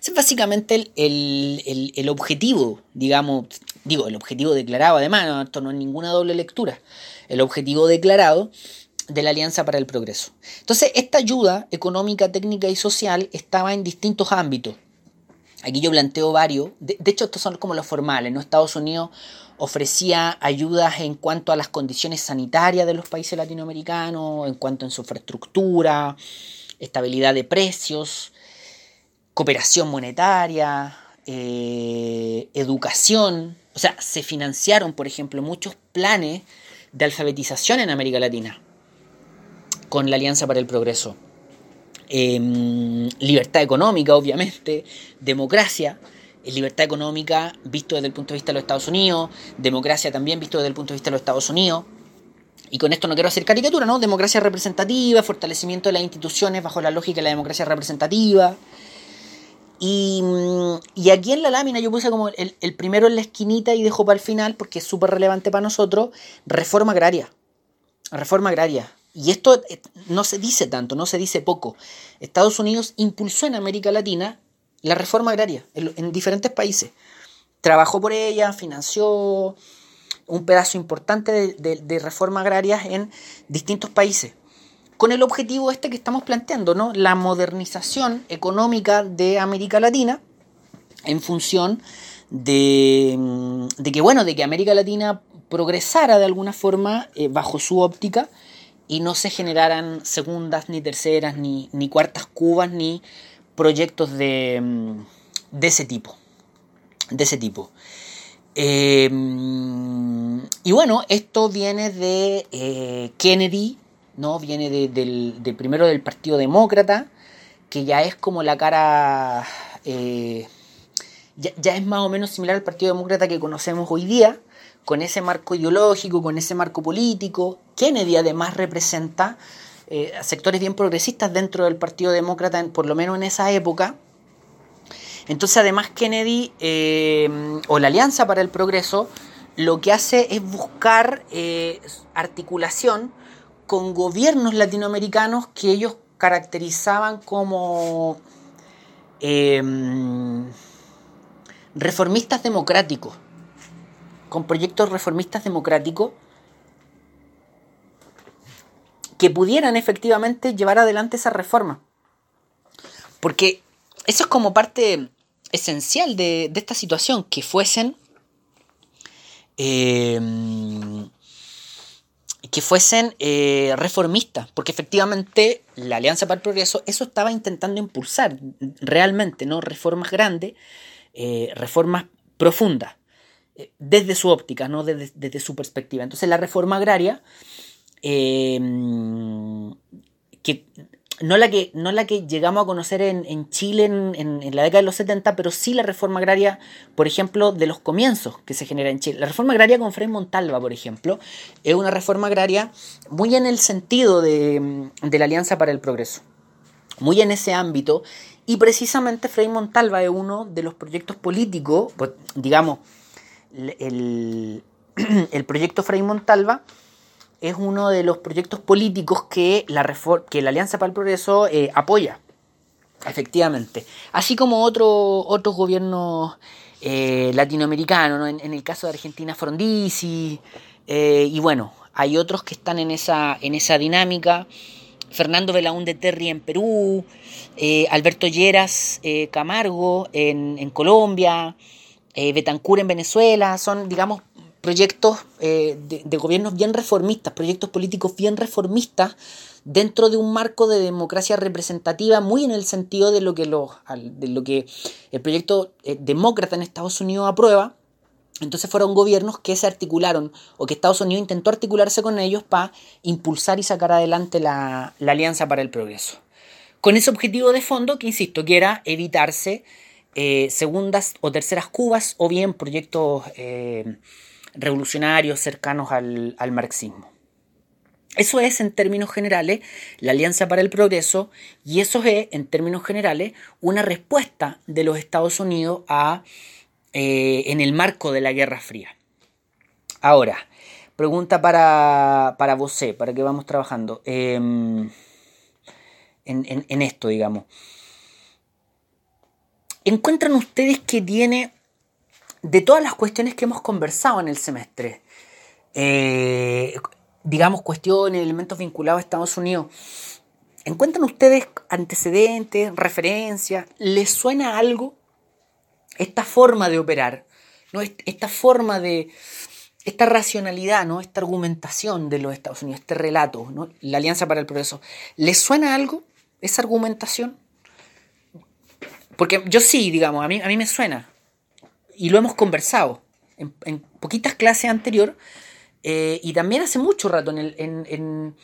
Ese es básicamente el, el, objetivo, digamos, digo, el objetivo declarado, además, esto no es ninguna doble lectura, el objetivo declarado de la Alianza para el Progreso. Entonces, esta ayuda económica, técnica y social estaba en distintos ámbitos. Aquí yo planteo varios, de, hecho estos son como los formales, ¿no? Estados Unidos ofrecía ayudas en cuanto a las condiciones sanitarias de los países latinoamericanos, en cuanto a su infraestructura, estabilidad de precios, cooperación monetaria, eh, educación. O sea, se financiaron, por ejemplo, muchos planes de alfabetización en América Latina con la Alianza para el Progreso. Em, libertad económica, obviamente, democracia, eh, libertad económica visto desde el punto de vista de los Estados Unidos, democracia también visto desde el punto de vista de los Estados Unidos. Y con esto no quiero hacer caricatura, ¿no? Democracia representativa, fortalecimiento de las instituciones bajo la lógica de la democracia representativa, y, aquí en la lámina yo puse como el, primero en la esquinita y dejo para el final, porque es súper relevante para nosotros, reforma agraria. reforma agraria. Y esto eh, no se dice tanto, no se dice poco. Estados Unidos impulsó en América Latina la reforma agraria en, diferentes países. Trabajó por ella, financió un pedazo importante de, de, reforma agraria en distintos países. Con el objetivo este que estamos planteando, ¿no? La modernización económica de América Latina en función de, de que, bueno, de que América Latina progresara de alguna forma eh, bajo su óptica y no se generaran segundas, ni terceras, ni, ni cuartas cubas, ni proyectos de, mm, de ese tipo. De ese tipo. Eh, y bueno, esto viene de eh, Kennedy, ¿no? Viene del, primero del Partido Demócrata, que ya es como la cara. ya, ya, es más o menos similar al Partido Demócrata que conocemos hoy día con ese marco ideológico, con ese marco político. Kennedy además representa eh, sectores bien progresistas dentro del Partido Demócrata, por lo menos en esa época. Entonces además Kennedy eh, o la Alianza para el Progreso lo que hace es buscar eh, articulación con gobiernos latinoamericanos que ellos caracterizaban como reformistas democráticos con proyectos reformistas democráticos que pudieran efectivamente llevar adelante esa reforma. Porque eso es como parte esencial de, esta situación, que fuesen... Eh, que fuesen eh, reformistas, porque efectivamente la Alianza para el Progreso eso estaba intentando impulsar realmente, ¿no? Reformas grandes, eh, reformas profundas desde su óptica, no desde, su perspectiva. Entonces la reforma agraria, eh, que no la que, no la que llegamos a conocer en, Chile en, la década de los 70, pero sí la reforma agraria, por ejemplo, de los comienzos que se genera en Chile. La reforma agraria con Frei Montalva, por ejemplo, es una reforma agraria muy en el sentido de, de la Alianza para el Progreso, muy en ese ámbito, y precisamente Frei Montalva es uno de los proyectos políticos, pues, digamos, el, el proyecto Frei Montalva es uno de los proyectos políticos que la, que la Alianza para el Progreso eh, apoya, efectivamente. Así como otro, otros gobiernos eh, latinoamericanos, en, el caso de Argentina Frondizi, eh, y bueno, hay otros que están en esa, en esa dinámica. Fernando Belaúnde Terry en Perú, Alberto Lleras Camargo en, en Colombia, eh, en Venezuela, son, digamos, proyectos eh, de, gobiernos bien reformistas, proyectos políticos bien reformistas dentro de un marco de democracia representativa muy en el sentido de lo que, lo, de lo que el proyecto eh, demócrata en Estados Unidos aprueba. Entonces fueron gobiernos que se articularon o que Estados Unidos intentó articularse con ellos para impulsar y sacar adelante la, la Alianza para el Progreso. Con ese objetivo de fondo que, insisto, que era evitarse eh, segundas o terceras Cubas o bien proyectos eh, revolucionarios cercanos al, marxismo. Eso es, en términos generales, la Alianza para el Progreso y eso es, en términos generales, una respuesta de los Estados Unidos a, eh, en el marco de la Guerra Fría. Ahora, pregunta para, para vos, para que vamos trabajando em, en esto, digamos. ¿Encuentran ustedes que tiene, de todas las cuestiones que hemos conversado en el semestre, eh, digamos cuestiones, elementos vinculados a Estados Unidos, ¿encuentran ustedes antecedentes, referencias? ¿Les suena algo esta forma de operar? ¿no? Esta forma de, esta racionalidad, ¿no? esta argumentación de los Estados Unidos, este relato, ¿no? la Alianza para el Progreso, ¿les suena algo esa argumentación? Porque yo sí, digamos, a mí, a mí me suena. Y lo hemos conversado en, poquitas clases anterior. Eh, y también hace mucho rato en el, en,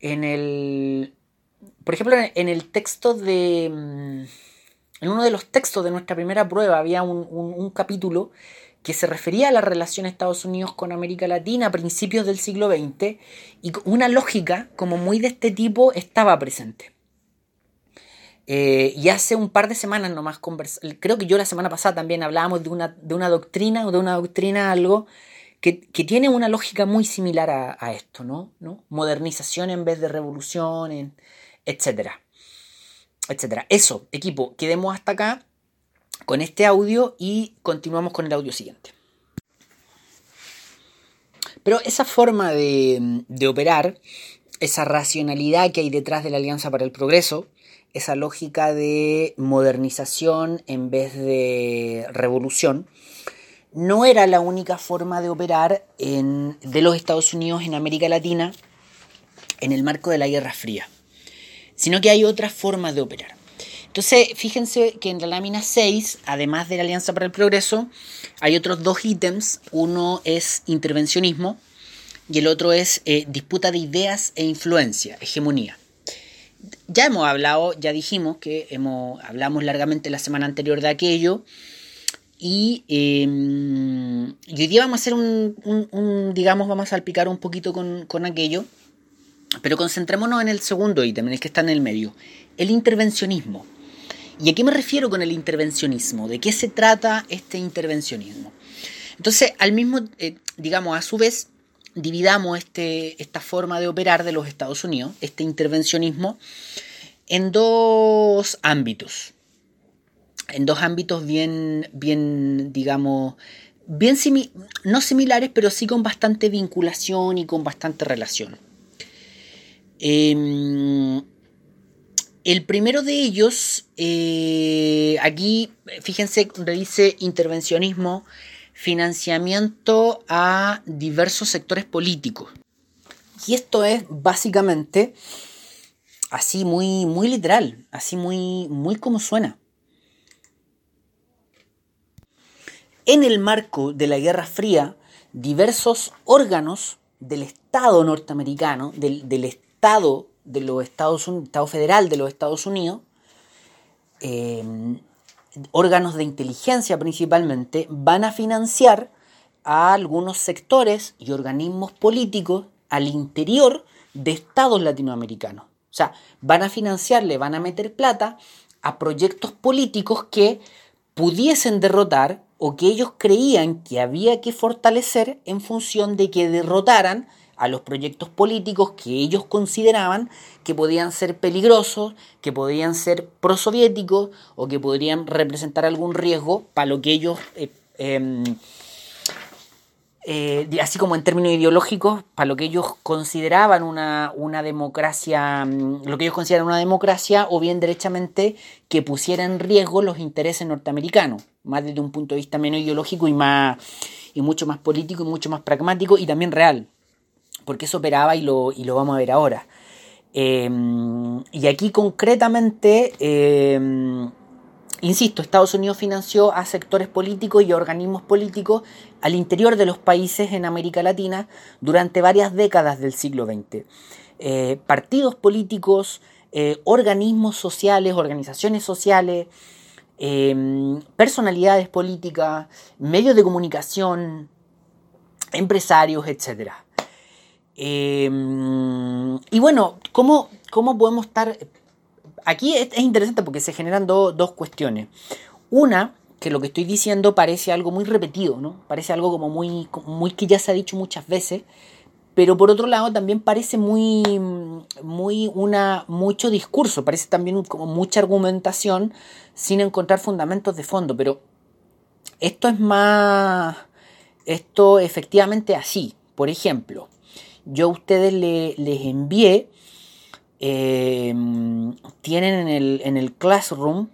en, el por ejemplo, en el texto de... Mm, en uno de los textos de nuestra primera prueba había un, capítulo que se refería a la relación Estados Unidos con América Latina a principios del siglo XX y una lógica como muy de este tipo estaba presente. Eh, y hace un par de semanas nomás creo que yo la semana pasada también hablábamos de una, de una doctrina o de una doctrina algo que, tiene una lógica muy similar a, esto, ¿no? Modernización en vez de revolución, etcétera. Etcétera. Eso, equipo, quedemos hasta acá con este audio y continuamos con el audio siguiente. Pero esa forma de, de operar, esa racionalidad que hay detrás de la Alianza para el Progreso, esa lógica de modernización en vez de revolución, no era la única forma de operar de los Estados Unidos en América Latina en el marco de la Guerra Fría, sino que hay otras formas de operar. Entonces, fíjense que en la lámina 6, además de la Alianza para el Progreso, hay otros dos ítems. Uno es intervencionismo y el otro es eh, disputa de ideas e influencia, hegemonía. Ya hemos hablado, ya dijimos que hemos, hablamos largamente la semana anterior de aquello. Y, em, hoy día vamos a hacer un, digamos, vamos a salpicar un poquito con, con aquello. Pero concentrémonos en el segundo ítem, en el que está en el medio. El intervencionismo. ¿Y a qué me refiero con el intervencionismo? ¿De qué se trata este intervencionismo? Entonces, al mismo, eh, digamos, a su vez, dividamos este, esta forma de operar de los Estados Unidos, este intervencionismo, en dos ámbitos. En dos ámbitos bien, bien digamos, bien no similares, pero sí con bastante vinculación y con bastante relación. Em, el primero de ellos, eh, aquí, fíjense, donde dice intervencionismo, financiamiento a diversos sectores políticos. Y esto es básicamente así muy, muy literal, así muy, muy como suena. En el marco de la Guerra Fría, diversos órganos del Estado norteamericano, del, del Estado de los Estados Unidos, Estado Federal de los Estados Unidos, eh, órganos de inteligencia principalmente, van a financiar a algunos sectores y organismos políticos al interior de estados latinoamericanos. O sea, van a financiarle, van a meter plata a proyectos políticos que pudiesen derrotar o que ellos creían que había que fortalecer en función de que derrotaran a los proyectos políticos que ellos consideraban que podían ser peligrosos, que podían ser prosoviéticos o que podrían representar algún riesgo para lo que ellos, eh, em, eh, así como en términos ideológicos, para lo que ellos consideraban una, una democracia, mm, lo que ellos consideran una democracia, o bien derechamente que pusiera en riesgo los intereses norteamericanos, más desde un punto de vista menos ideológico y más y mucho más político y mucho más pragmático y también real porque eso operaba y lo, y lo vamos a ver ahora. Em, y aquí concretamente, em, insisto, Estados Unidos financió a sectores políticos y organismos políticos al interior de los países en América Latina durante varias décadas del siglo XX. Eh, partidos políticos, eh, organismos sociales, organizaciones sociales, personalidades políticas, medios de comunicación, empresarios, etcétera. Em, y bueno, ¿cómo, ¿cómo, podemos estar...? Aquí es, interesante porque se generan dos cuestiones. Una, que lo que estoy diciendo parece algo muy repetido, ¿no? Parece algo como muy, muy que ya se ha dicho muchas veces, pero por otro lado también parece muy, muy una, mucho discurso, parece también como mucha argumentación sin encontrar fundamentos de fondo, pero esto es más, esto efectivamente así. Por ejemplo, yo a ustedes les envié, em, tienen en el, en el Classroom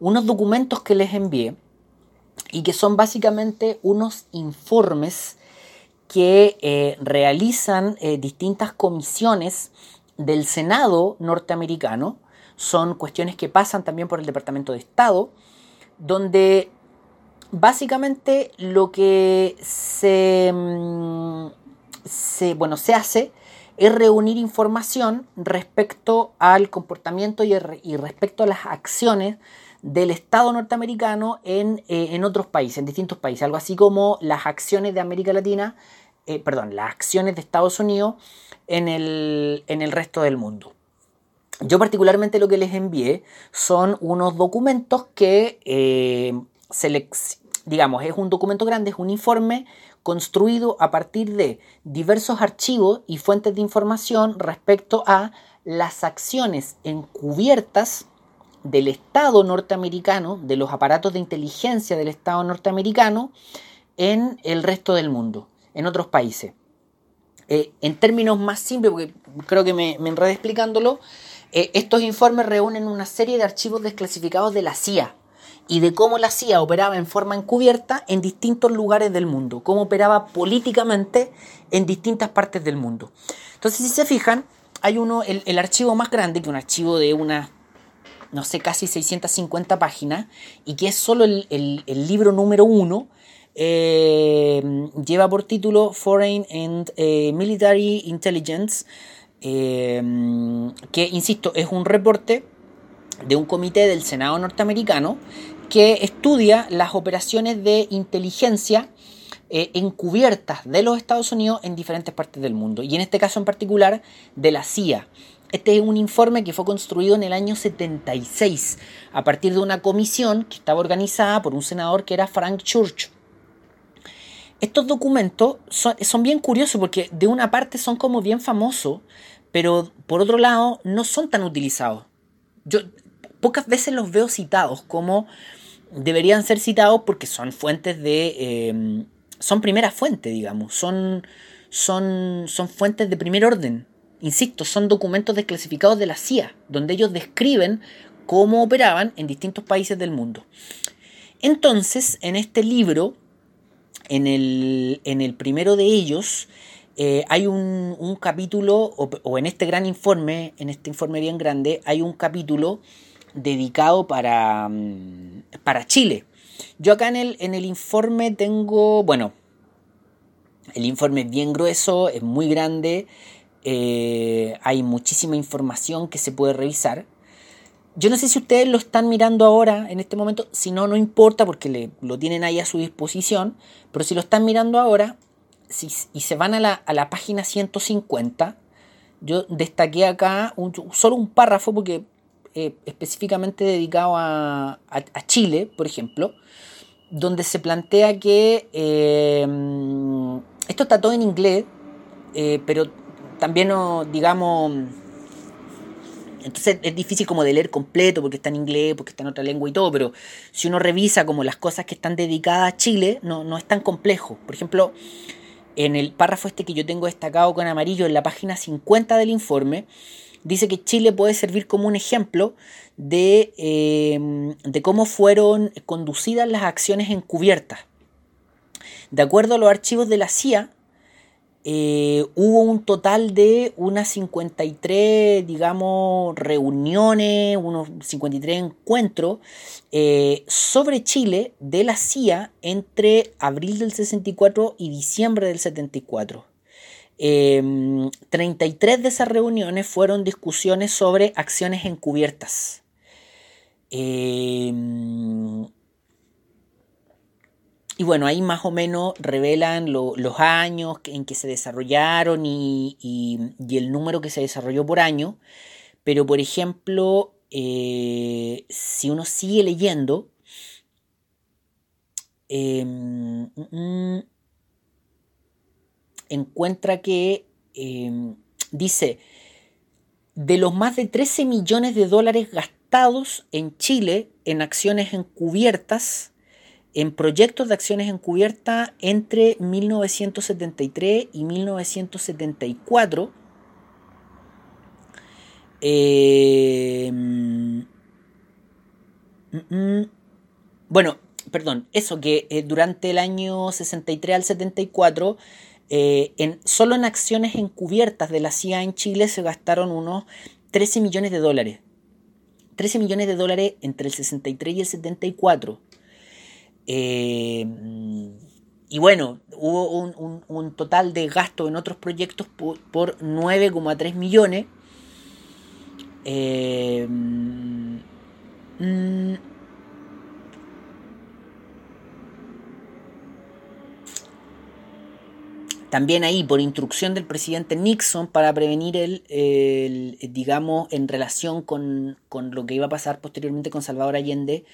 unos documentos que les envié y que son básicamente unos informes que eh, realizan eh, distintas comisiones del Senado norteamericano. Son cuestiones que pasan también por el Departamento de Estado, donde básicamente lo que se, mm, se, bueno, se hace es reunir información respecto al comportamiento y, respecto a las acciones del Estado norteamericano en, eh, en, otros países, en distintos países, algo así como las acciones de América Latina, eh, perdón, las acciones de Estados Unidos en el, resto del mundo. Yo particularmente lo que les envié son unos documentos que, eh, digamos, es un documento grande, es un informe construido a partir de diversos archivos y fuentes de información respecto a las acciones encubiertas del Estado norteamericano, de los aparatos de inteligencia del Estado norteamericano en el resto del mundo, en otros países. Eh, en términos más simples, porque creo que me, me enredé explicándolo, eh, estos informes reúnen una serie de archivos desclasificados de la CIA y de cómo la CIA operaba en forma encubierta en distintos lugares del mundo, cómo operaba políticamente en distintas partes del mundo. Entonces, si se fijan, hay uno, el, archivo más grande, que un archivo de unas, no sé, casi 650 páginas, y que es solo el, libro número uno, eh, lleva por título Foreign and eh, Military Intelligence, eh, que, insisto, es un reporte de un comité del Senado norteamericano que estudia las operaciones de inteligencia eh, encubiertas de los Estados Unidos en diferentes partes del mundo, y en este caso en particular de la CIA. Este es un informe que fue construido en el año 76 a partir de una comisión que estaba organizada por un senador que era Frank Church. Estos documentos son, son bien curiosos porque de una parte son como bien famosos, pero por otro lado no son tan utilizados. Yo pocas veces los veo citados como deberían ser citados porque son fuentes de... Em, son primera fuente, digamos, son, son, son fuentes de primer orden. Insisto, son documentos desclasificados de la CIA, donde ellos describen cómo operaban en distintos países del mundo. Entonces, en este libro, en el, en el primero de ellos, eh, hay un, capítulo, o, en este gran informe, en este informe bien grande, hay un capítulo dedicado para, mm, para Chile. Yo acá en el, en el informe tengo, bueno, el informe es bien grueso, es muy grande, eh, hay muchísima información que se puede revisar. Yo no sé si ustedes lo están mirando ahora, en este momento, si no, no importa porque le, lo tienen ahí a su disposición, pero si lo están mirando ahora, y se van a la, a la, página 150, yo destaqué acá solo un párrafo porque eh, específicamente dedicado a, a, Chile, por ejemplo, donde se plantea que eh, esto está todo en inglés, eh, pero también, digamos, entonces es difícil como de leer completo porque está en inglés, porque está en otra lengua y todo, pero si uno revisa como las cosas que están dedicadas a Chile, no, no es tan complejo. Por ejemplo, en el párrafo este que yo tengo destacado con amarillo en la página 50 del informe, dice que Chile puede servir como un ejemplo de, eh, de cómo fueron conducidas las acciones encubiertas. De acuerdo a los archivos de la CIA, eh, hubo un total de unas 53, digamos, reuniones, unos 53 encuentros eh, sobre Chile de la CIA entre abril del 64 y diciembre del 74. 33 em, de esas reuniones fueron discusiones sobre acciones encubiertas. Eh, y bueno, ahí más o menos revelan los años en que se desarrollaron y, el número que se desarrolló por año. Pero, por ejemplo, eh, si uno sigue leyendo, em, mm, encuentra que em, dice, de los más de 13 millones de dólares gastados en Chile en acciones encubiertas, en proyectos de acciones encubiertas entre 1973 y 1974. Eh, mm, mm, bueno, perdón, eso que eh, durante el año 63 al 74, eh, en, solo en acciones encubiertas de la CIA en Chile se gastaron unos 13 millones de dólares. 13 millones de dólares entre el 63 y el 74. Eh, y bueno, hubo un, total de gasto en otros proyectos por, 9,3 millones. Eh, mm, también ahí, por instrucción del presidente Nixon, para prevenir el, digamos, en relación con, con, lo que iba a pasar posteriormente con Salvador Allende,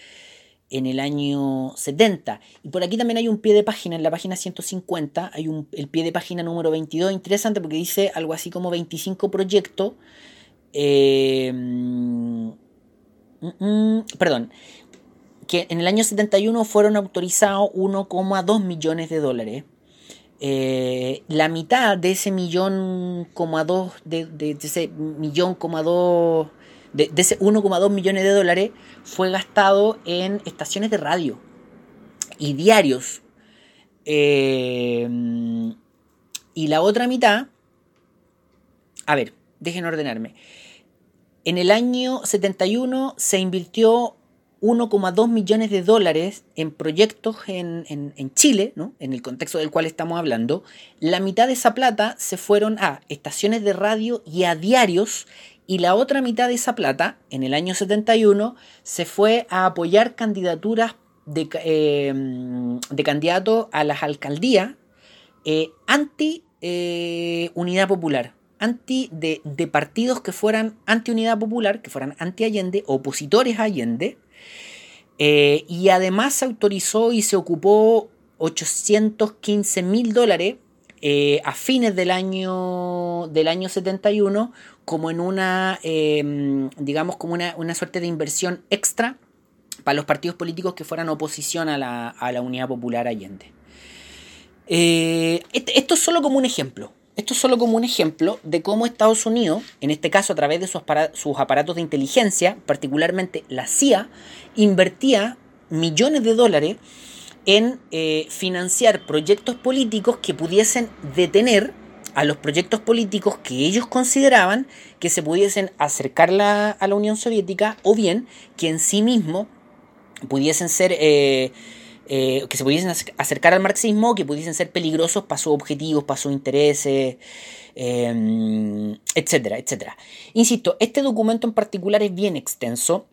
en el año 70. Y por aquí también hay un pie de página, en la página 150, hay un, el pie de página número 22, interesante porque dice algo así como 25 proyectos. Eh, mm, mm, perdón, que en el año 71 fueron autorizados 1,2 millones de dólares. Eh, la mitad de ese millón, dos, de, ese millón, dos de, ese 1,2 millones de dólares fue gastado en estaciones de radio y diarios. Eh, y la otra mitad, a ver, dejen ordenarme. En el año 71 se invirtió 1,2 millones de dólares en proyectos en, Chile, ¿no? en el contexto del cual estamos hablando. La mitad de esa plata se fueron a estaciones de radio y a diarios y la otra mitad de esa plata, en el año 71, se fue a apoyar candidaturas de, em, de candidatos a las alcaldías eh, anti eh, unidad popular, anti de, de, partidos que fueran anti unidad popular, que fueran anti Allende, opositores a Allende, eh, y además se autorizó y se ocupó 815 mil dólares a fines del año, del año 71 como en una, em, digamos, como una, suerte de inversión extra para los partidos políticos que fueran oposición a la, Unidad Popular Allende. Eh, esto es solo como un ejemplo. Esto es solo como un ejemplo de cómo Estados Unidos, en este caso a través de sus, aparatos de inteligencia, particularmente la CIA, invertía millones de dólares en eh, financiar proyectos políticos que pudiesen detener a los proyectos políticos que ellos consideraban que se pudiesen acercar a la Unión Soviética o bien que en sí mismo pudiesen ser... Eh, eh, que se pudiesen acercar al marxismo, que pudiesen ser peligrosos para sus objetivos, para sus intereses, em, etcétera, etcétera. Insisto, este documento en particular es bien extenso.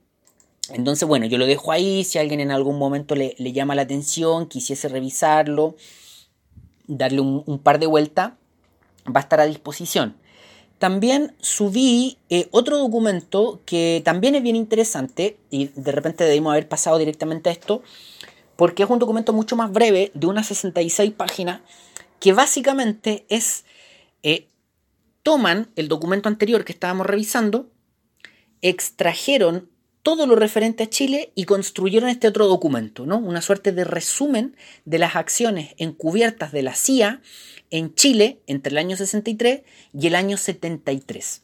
Entonces, bueno, yo lo dejo ahí. Si alguien en algún momento le, llama la atención, quisiese revisarlo, darle un, par de vueltas, va a estar a disposición. También subí eh, otro documento que también es bien interesante y de repente debimos haber pasado directamente a esto porque es un documento mucho más breve de unas 66 páginas que básicamente es eh, toman el documento anterior que estábamos revisando, extrajeron todo lo referente a Chile y construyeron este otro documento, ¿no? Una suerte de resumen de las acciones encubiertas de la CIA en Chile entre el año 63 y el año 73.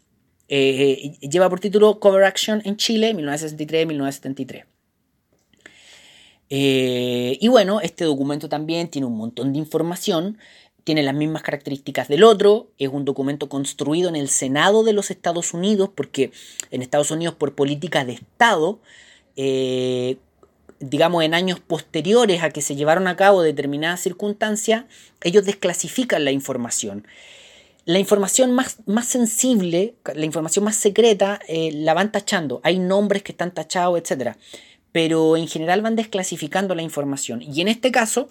Eh, lleva por título Cover Action en Chile 1963-1973. Eh, y bueno, este documento también tiene un montón de información, tiene las mismas características del otro, es un documento construido en el Senado de los Estados Unidos, porque en Estados Unidos por política de Estado eh, digamos, en años posteriores a que se llevaron a cabo determinadas circunstancias, ellos desclasifican la información. La información más, más sensible, la información más secreta, eh, la van tachando. Hay nombres que están tachados, etc. Pero en general van desclasificando la información. Y en este caso,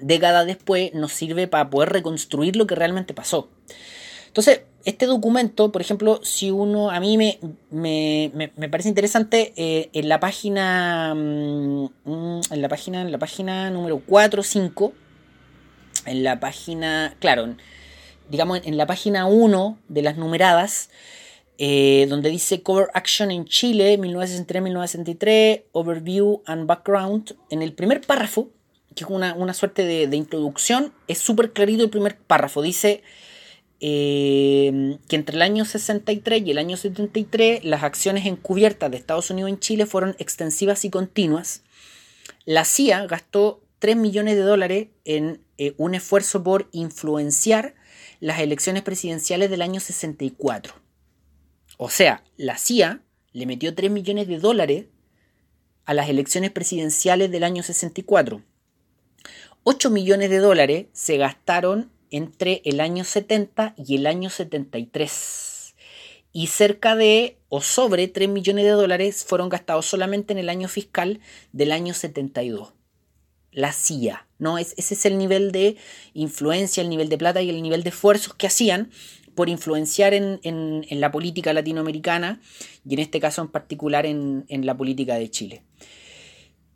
décadas después, nos sirve para poder reconstruir lo que realmente pasó. Entonces, este documento, por ejemplo, si uno, a mí me, me, parece interesante eh, en la página, mm, en la página, en la página número 4 o 5, en la página, claro, digamos en la página 1 de las numeradas, eh, donde dice Cover Action en Chile, 1963-1963, Overview and Background, en el primer párrafo, que es una, una suerte de, introducción, es súper clarito el primer párrafo, dice... Eh, que entre el año 63 y el año 73 las acciones encubiertas de Estados Unidos en Chile fueron extensivas y continuas. La CIA gastó 3 millones de dólares en eh, un esfuerzo por influenciar las elecciones presidenciales del año 64. O sea, la CIA le metió 3 millones de dólares a las elecciones presidenciales del año 64. 8 millones de dólares se gastaron entre el año 70 y el año 73. Y cerca de o sobre 3 millones de dólares fueron gastados solamente en el año fiscal del año 72. La CIA, ¿no? Es, ese es el nivel de influencia, el nivel de plata y el nivel de esfuerzos que hacían por influenciar en, la política latinoamericana y en este caso en particular en, la política de Chile.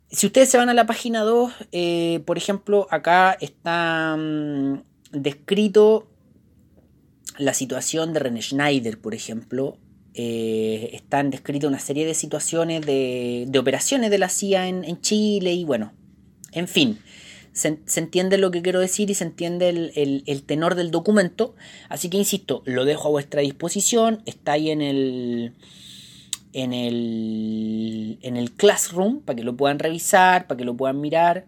Si ustedes se van a la página 2, eh, por ejemplo, acá está mm, descrito la situación de René Schneider, por ejemplo. Eh, están descritas una serie de situaciones de, operaciones de la CIA en, Chile y bueno, en fin. Se, entiende lo que quiero decir y se entiende el, el, tenor del documento. Así que insisto, lo dejo a vuestra disposición. Está ahí en el, en el, en el Classroom para que lo puedan revisar, para que lo puedan mirar.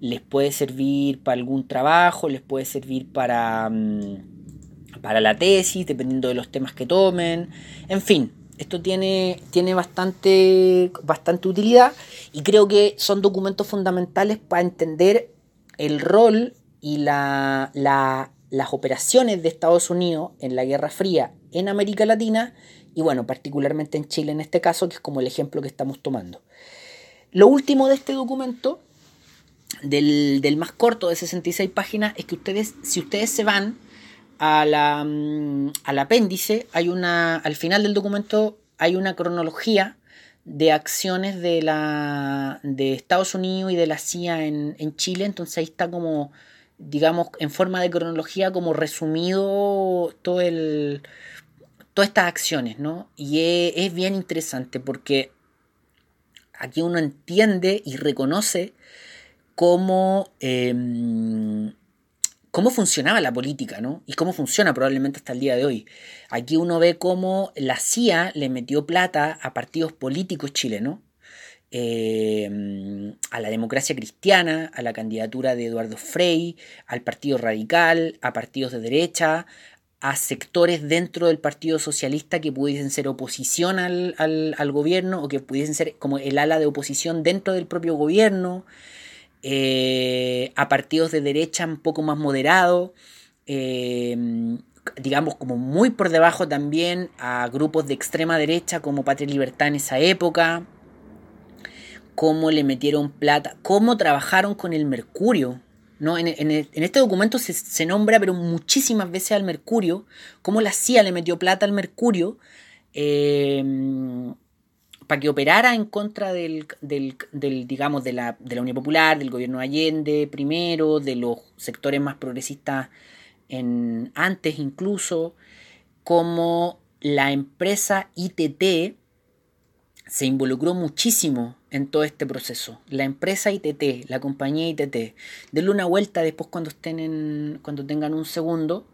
Les puede servir para algún trabajo, les puede servir para, mm, para la tesis, dependiendo de los temas que tomen. En fin, esto tiene, tiene bastante, bastante utilidad y creo que son documentos fundamentales para entender el rol y la, las operaciones de Estados Unidos en la Guerra Fría en América Latina y bueno, particularmente en Chile en este caso, que es como el ejemplo que estamos tomando. Lo último de este documento, del, más corto de 66 páginas, es que ustedes, si ustedes se van la, mm, al apéndice, hay una, al final del documento hay una cronología de acciones de, la, de Estados Unidos y de la CIA en, en Chile, entonces ahí está como, digamos, en forma de cronología, como resumido todo el, todas estas acciones, ¿no? Y es, bien interesante porque aquí uno entiende y reconoce cómo, em, cómo funcionaba la política, ¿no? Y cómo funciona probablemente hasta el día de hoy. Aquí uno ve cómo la CIA le metió plata a partidos políticos chilenos, em, a la democracia cristiana, a la candidatura de Eduardo Frei, al Partido Radical, a partidos de derecha, a sectores dentro del Partido Socialista que pudiesen ser oposición al, gobierno o que pudiesen ser como el ala de oposición dentro del propio gobierno, eh, a partidos de derecha un poco más moderados, eh, digamos como muy por debajo también a grupos de extrema derecha como Patria y Libertad en esa época, cómo le metieron plata, cómo trabajaron con el mercurio ¿no? En, este documento se, nombra, pero muchísimas veces al mercurio, cómo la CIA le metió plata al mercurio eh, para que operara en contra del, digamos, de la, de la, Unión Popular, del gobierno de Allende primero, de los sectores más progresistas en, antes incluso, como la empresa ITT se involucró muchísimo en todo este proceso. La empresa ITT, la compañía ITT. Denle una vuelta después cuando estén en, cuando tengan un segundo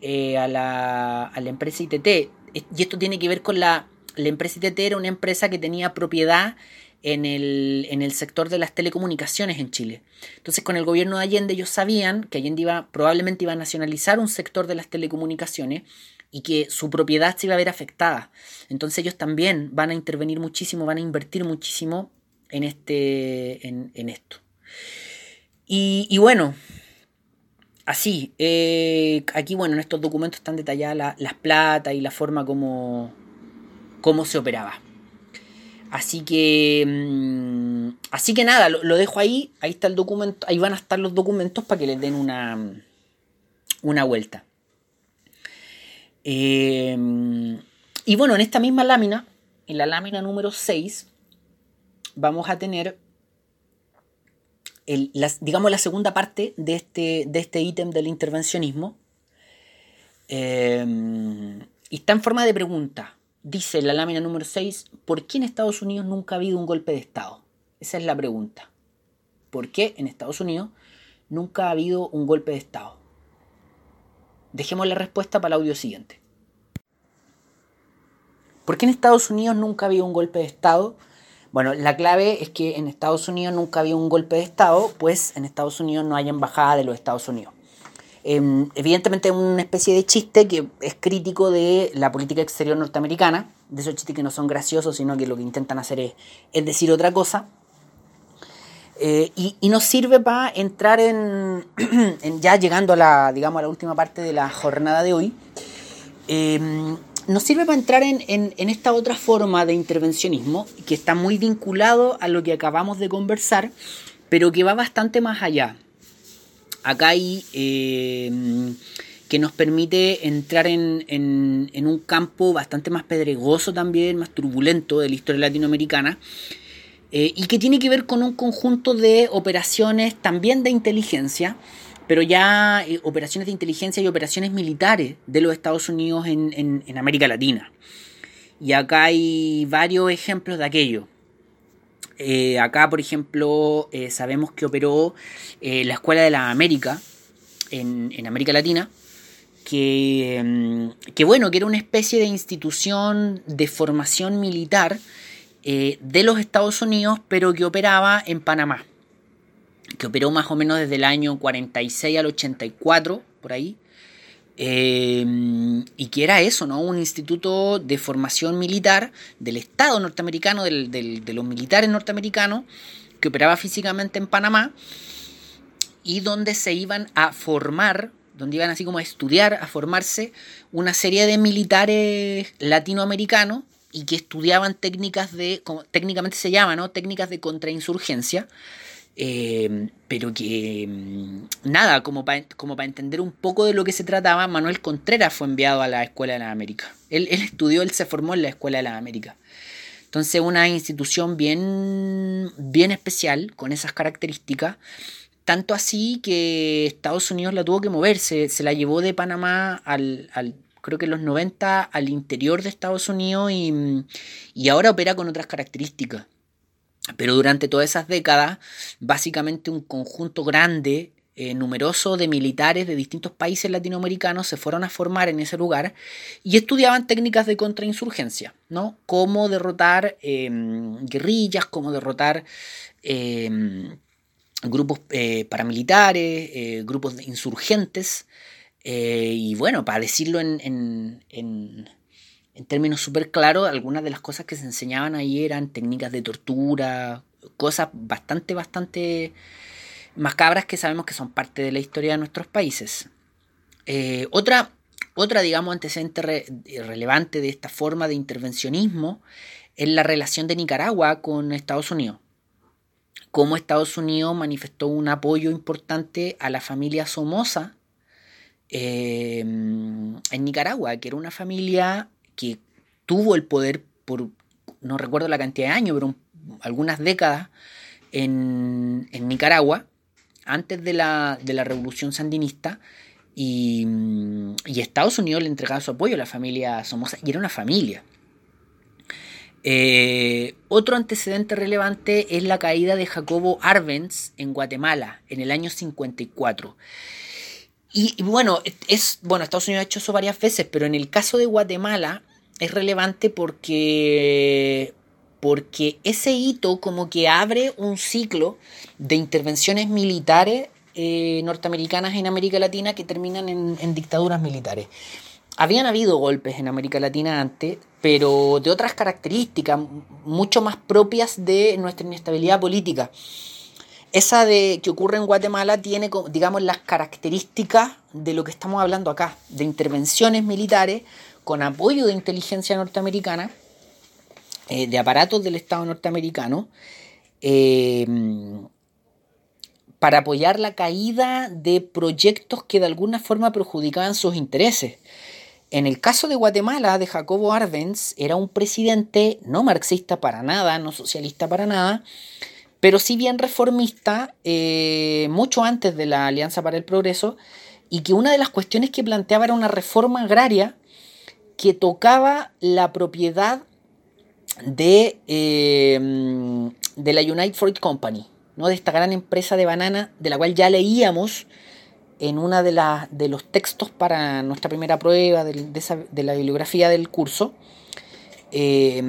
eh, a, la, a, la, empresa ITT. Y esto tiene que ver con la, la empresa ITT era una empresa que tenía propiedad en el, en el sector de las telecomunicaciones en Chile. Entonces con el gobierno de Allende ellos sabían que Allende iba, probablemente iba a nacionalizar un sector de las telecomunicaciones y que su propiedad se iba a ver afectada. Entonces ellos también van a intervenir muchísimo, van a invertir muchísimo en, este, en, esto. Y, bueno, así, eh, aquí bueno, en estos documentos están detalladas las plata y la forma como, cómo se operaba. Así que, mm, así que nada, lo, dejo ahí, ahí está el documento, ahí van a estar los documentos para que les den una, una vuelta. Em, y bueno, en esta misma lámina, en la lámina número 6, vamos a tener, el, digamos, la segunda parte de este, de este ítem del intervencionismo. Em, y está en forma de pregunta. Dice la lámina número 6, ¿por qué en Estados Unidos nunca ha habido un golpe de Estado? Esa es la pregunta. ¿Por qué en Estados Unidos nunca ha habido un golpe de Estado? Dejemos la respuesta para el audio siguiente. ¿Por qué en Estados Unidos nunca había un golpe de Estado? Bueno, la clave es que en Estados Unidos nunca había un golpe de Estado, pues en Estados Unidos no hay embajada de los Estados Unidos. Em, evidentemente es una especie de chiste que es crítico de la política exterior norteamericana, de esos chistes que no son graciosos, sino que lo que intentan hacer es, decir otra cosa. Eh, y, nos sirve para entrar en, ya llegando a la, digamos, a la última parte de la jornada de hoy, em, nos sirve para entrar en, esta otra forma de intervencionismo que está muy vinculado a lo que acabamos de conversar, pero que va bastante más allá. Acá hay em, que nos permite entrar en, en, un campo bastante más pedregoso también, más turbulento de la historia latinoamericana, eh, y que tiene que ver con un conjunto de operaciones también de inteligencia, pero ya eh, operaciones de inteligencia y operaciones militares de los Estados Unidos en, América Latina. Y acá hay varios ejemplos de aquello. Eh, acá, por ejemplo, sabemos que operó la Escuela de la América en, en América Latina, que, mm, que, bueno, que era una especie de institución de formación militar eh, de los Estados Unidos, pero que operaba en Panamá, que operó más o menos desde el año 46 al 84, por ahí, eh, y que era eso, ¿no? Un instituto de formación militar del Estado norteamericano, de los militares norteamericanos, que operaba físicamente en Panamá, y donde se iban a formar donde iban así como a estudiar, a formarse una serie de militares latinoamericanos y que estudiaban técnicas de, como técnicamente se llama, ¿no? Técnicas de contrainsurgencia, eh, pero que mm, nada, como para como entender un poco de lo que se trataba, Manuel Contreras fue enviado a la Escuela de la América. Él, estudió, él se formó en la Escuela de la América. Entonces una institución bien, bien especial, con esas características, tanto así que Estados Unidos la tuvo que moverse, se la llevó de Panamá al, al creo que en los 90 al interior de Estados Unidos y, ahora opera con otras características. Pero durante todas esas décadas, básicamente un conjunto grande, eh, numeroso de militares de distintos países latinoamericanos se fueron a formar en ese lugar y estudiaban técnicas de contrainsurgencia, ¿no? Cómo derrotar em, guerrillas, cómo derrotar em, grupos eh, paramilitares, eh, grupos insurgentes. Y bueno, para decirlo en, términos súper claros, algunas de las cosas que se enseñaban ahí eran técnicas de tortura, cosas bastante, bastante macabras que sabemos que son parte de la historia de nuestros países. Eh, otra, otra, digamos, antecedente relevante de esta forma de intervencionismo es la relación de Nicaragua con Estados Unidos. Cómo Estados Unidos manifestó un apoyo importante a la familia Somoza Em, en Nicaragua, que era una familia que tuvo el poder por, no recuerdo la cantidad de años, pero algunas décadas en, Nicaragua, antes de la, revolución sandinista, y, Estados Unidos le entregaba su apoyo a la familia Somoza, y era una familia. Eh, otro antecedente relevante es la caída de Jacobo Arbenz en Guatemala en el año 54. Y, bueno, es, bueno, Estados Unidos ha hecho eso varias veces, pero en el caso de Guatemala es relevante porque, porque ese hito como que abre un ciclo de intervenciones militares eh, norteamericanas en América Latina que terminan en, en dictaduras militares. Habían habido golpes en América Latina antes, pero de otras características, mucho más propias de nuestra inestabilidad política. Esa de que ocurre en Guatemala tiene, digamos, las características de lo que estamos hablando acá, de intervenciones militares con apoyo de inteligencia norteamericana, eh, de aparatos del Estado norteamericano, eh, para apoyar la caída de proyectos que de alguna forma perjudicaban sus intereses. En el caso de Guatemala, de Jacobo Arbenz, era un presidente no marxista para nada, no socialista para nada, pero sí bien reformista, eh, mucho antes de la Alianza para el Progreso, y que una de las cuestiones que planteaba era una reforma agraria que tocaba la propiedad de, eh, de la United Fruit Company, ¿no? de esta gran empresa de banana de la cual ya leíamos en uno de, de los textos para nuestra primera prueba de, de, la bibliografía del curso. Eh,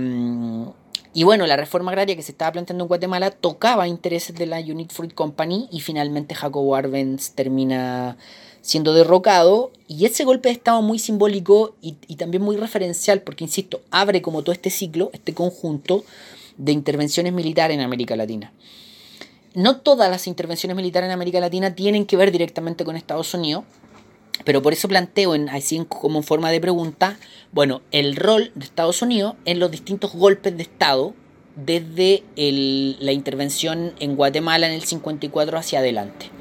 y bueno, la reforma agraria que se estaba planteando en Guatemala tocaba intereses de la Unit Fruit Company y finalmente Jacobo Arbenz termina siendo derrocado y ese golpe de Estado muy simbólico y, también muy referencial porque, insisto, abre como todo este ciclo, este conjunto de intervenciones militares en América Latina. No todas las intervenciones militares en América Latina tienen que ver directamente con Estados Unidos, pero por eso planteo, en, así como forma de pregunta, bueno, el rol de Estados Unidos en los distintos golpes de Estado desde la intervención en Guatemala en el 54 hacia adelante.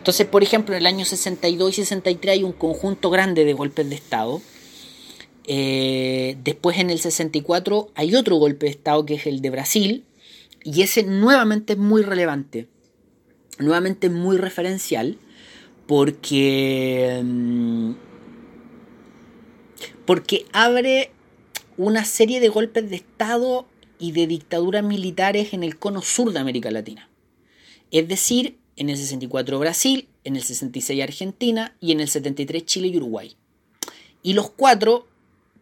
Entonces, por ejemplo, en el año 62 y 63 hay un conjunto grande de golpes de Estado. Eh, después en el 64 hay otro golpe de Estado que es el de Brasil, Y ese nuevamente es muy relevante, nuevamente muy referencial, porque, mm, porque abre una serie de golpes de Estado y de dictaduras militares en el cono sur de América Latina. Es decir, en el 64 Brasil, en el 66 Argentina y en el 73 Chile y Uruguay. Y los cuatro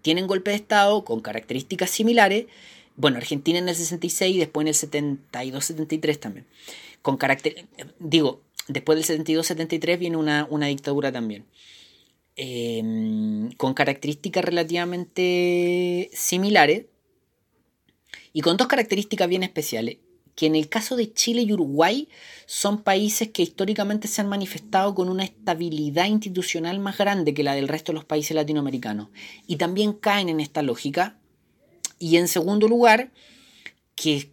tienen golpes de Estado con características similares. Bueno, Argentina en el 66 y después en el 72-73 también. Con carácter, digo, después del 72-73 viene una, una, dictadura también. Em, con características relativamente similares y con dos características bien especiales que en el caso de Chile y Uruguay son países que históricamente se han manifestado con una estabilidad institucional más grande que la del resto de los países latinoamericanos. Y también caen en esta lógica. Y en segundo lugar, que,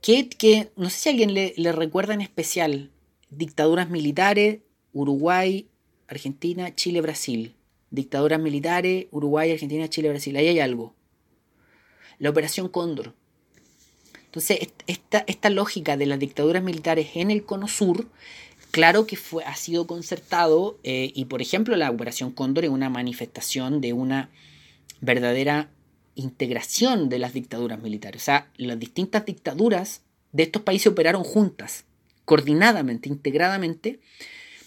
que, no sé si alguien le, le recuerda en especial dictaduras militares, Uruguay, Argentina, Chile, Brasil. Dictaduras militares, Uruguay, Argentina, Chile, Brasil. Ahí hay algo. La Operación Cóndor entonces, esta, esta lógica de las dictaduras militares en el cono sur, claro que fue, ha sido concertado eh, y, por ejemplo, la Operación Cóndor es una manifestación de una verdadera integración de las dictaduras militares. O sea, las distintas dictaduras de estos países operaron juntas, coordinadamente, integradamente,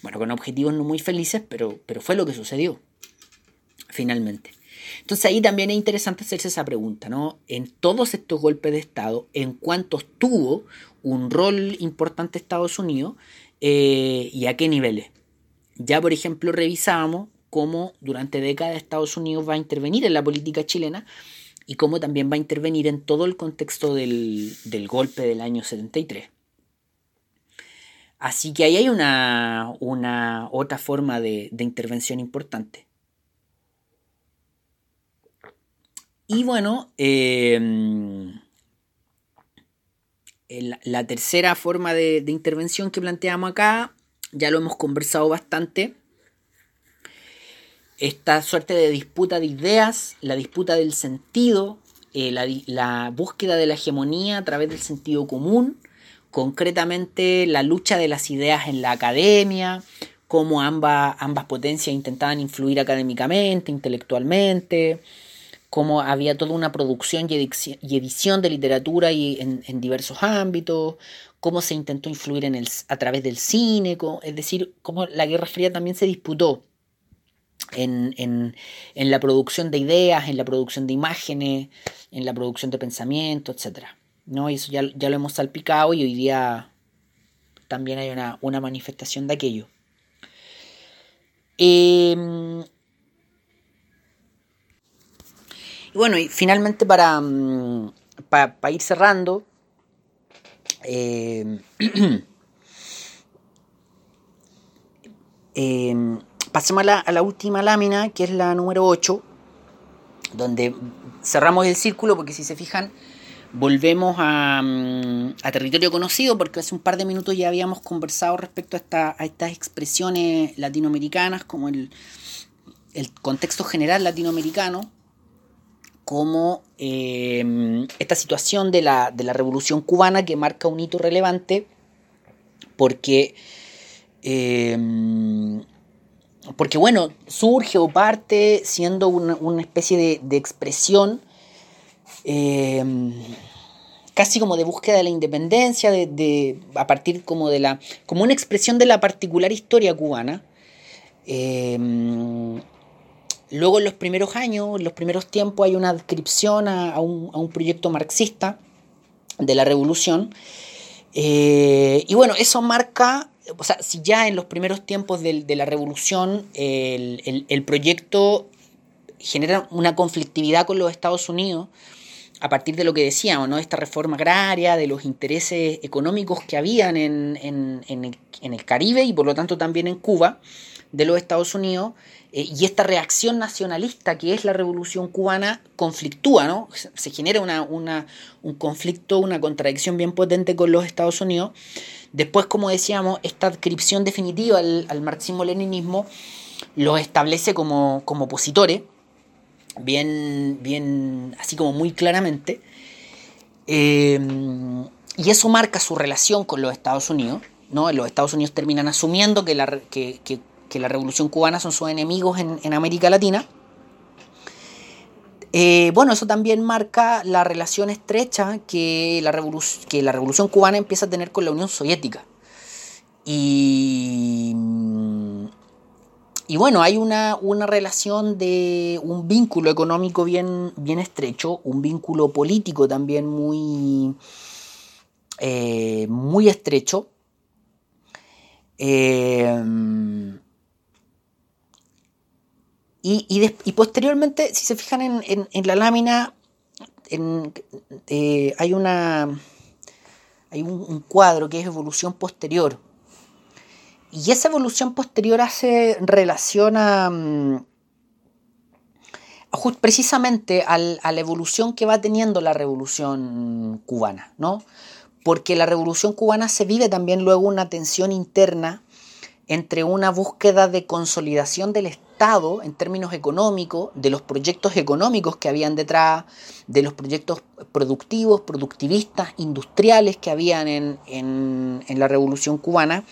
bueno, con objetivos no muy felices, pero, pero fue lo que sucedió, finalmente. Entonces ahí también es interesante hacerse esa pregunta, ¿no? En todos estos golpes de Estado, ¿en cuántos tuvo un rol importante Estados Unidos eh, y a qué niveles? Ya, por ejemplo, revisábamos cómo durante décadas Estados Unidos va a intervenir en la política chilena y cómo también va a intervenir en todo el contexto del, golpe del año 73. Así que ahí hay una, una otra forma de intervención importante. Y bueno, em, la tercera forma de, intervención que planteamos acá, ya lo hemos conversado bastante, esta suerte de disputa de ideas, la disputa del sentido, eh, la, búsqueda de la hegemonía a través del sentido común, concretamente la lucha de las ideas en la academia, cómo ambas potencias intentaban influir académicamente, intelectualmente, cómo había toda una producción y edición de literatura y en, diversos ámbitos, cómo se intentó influir en el, a través del cine, es decir, cómo la Guerra Fría también se disputó en, la producción de ideas, en la producción de imágenes, en la producción de pensamiento, etc. ¿no? Y eso ya, ya, lo hemos salpicado y hoy día también hay una, una manifestación de aquello. Eh, Bueno, y finalmente para, mm, para, ir cerrando, eh, eh, pasemos a la, última lámina, que es la número 8, donde cerramos el círculo, porque si se fijan, volvemos a, mm, a, territorio conocido, porque hace un par de minutos ya habíamos conversado respecto a, a estas expresiones latinoamericanas, como el, el contexto general latinoamericano, como em, esta situación de la, revolución cubana que marca un hito relevante porque, em, porque bueno, surge o parte siendo una, especie de, expresión em, casi como de búsqueda de la independencia, de, a partir como de la, como una expresión de la particular historia cubana. Luego en los primeros años, en los primeros tiempos, hay una descripción a, un, proyecto marxista de la revolución. Eh, y bueno, eso marca, o sea, si ya en los primeros tiempos de, la revolución el, proyecto genera una conflictividad con los Estados Unidos, a partir de lo que decíamos, ¿no? Esta reforma agraria, de los intereses económicos que habían en el Caribe y por lo tanto también en Cuba, de los Estados Unidos, eh, y esta reacción nacionalista que es la revolución cubana conflictúa, ¿no? Se genera una, un conflicto, una contradicción bien potente con los Estados Unidos. Después, como decíamos, esta adscripción definitiva al, marxismo-leninismo los establece como, como opositores, bien, bien, así como muy claramente. Eh, y eso marca su relación con los Estados Unidos. ¿no? Los Estados Unidos terminan asumiendo que, la revolución cubana son sus enemigos en, América Latina. Eh, bueno, eso también marca la relación estrecha que la, que la revolución cubana empieza a tener con la Unión Soviética. Y, y bueno, hay una, una, relación de un vínculo económico bien, bien estrecho, un vínculo político también muy, eh, muy estrecho. Eh, y, posteriormente, si se fijan en, la lámina, eh, hay un, cuadro que es evolución posterior. Y esa evolución posterior hace relación a, mm, precisamente a la evolución que va teniendo la revolución cubana, ¿no? porque la revolución cubana se vive también luego una tensión interna entre una búsqueda de consolidación del Estado en términos económicos, de los proyectos económicos que habían detrás, de los proyectos productivos, productivistas, industriales que habían en, la revolución cubana,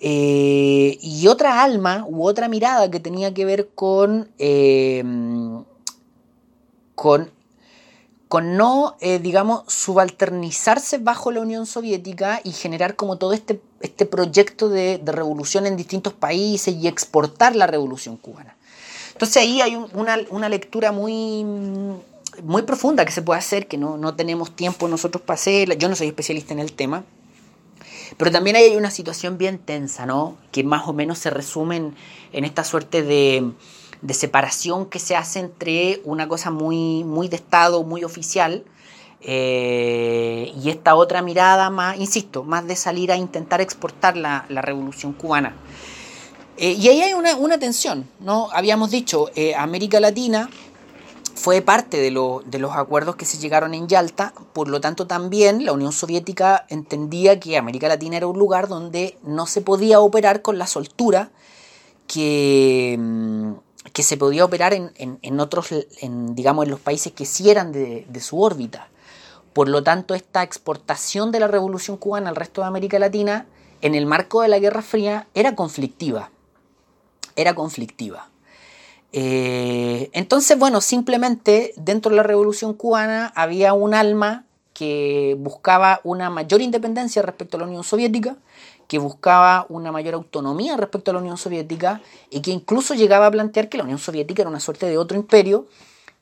eh, y otra alma u otra mirada que tenía que ver con, eh, con con no, eh, digamos, subalternizarse bajo la Unión Soviética y generar como todo este, este proyecto de, revolución en distintos países y exportar la revolución cubana. Entonces ahí hay una, lectura muy, muy profunda que se puede hacer, que no, no tenemos tiempo nosotros para hacerla. Yo no soy especialista en el tema. Pero también hay una situación bien tensa, ¿no? Que más o menos se resume en esta suerte de, de separación que se hace entre una cosa muy, muy de Estado, muy oficial, eh, y esta otra mirada más, insisto, más de salir a intentar exportar la, revolución cubana. Eh, y ahí hay una, tensión, ¿no? Habíamos dicho, eh, América Latina fue parte de, de, los acuerdos que se llegaron en Yalta, por lo tanto también la Unión Soviética entendía que América Latina era un lugar donde no se podía operar con la soltura que, mm, que se podía operar en, otros, en, digamos, en los países que sí eran de, su órbita. Por lo tanto, esta exportación de la revolución cubana al resto de América Latina, en el marco de la Guerra Fría, era conflictiva. Era conflictiva. Eh, entonces, bueno, simplemente dentro de la revolución cubana había un alma que buscaba una mayor independencia respecto a la Unión Soviética que buscaba una mayor autonomía respecto a la Unión Soviética y que incluso llegaba a plantear que la Unión Soviética era una suerte de otro imperio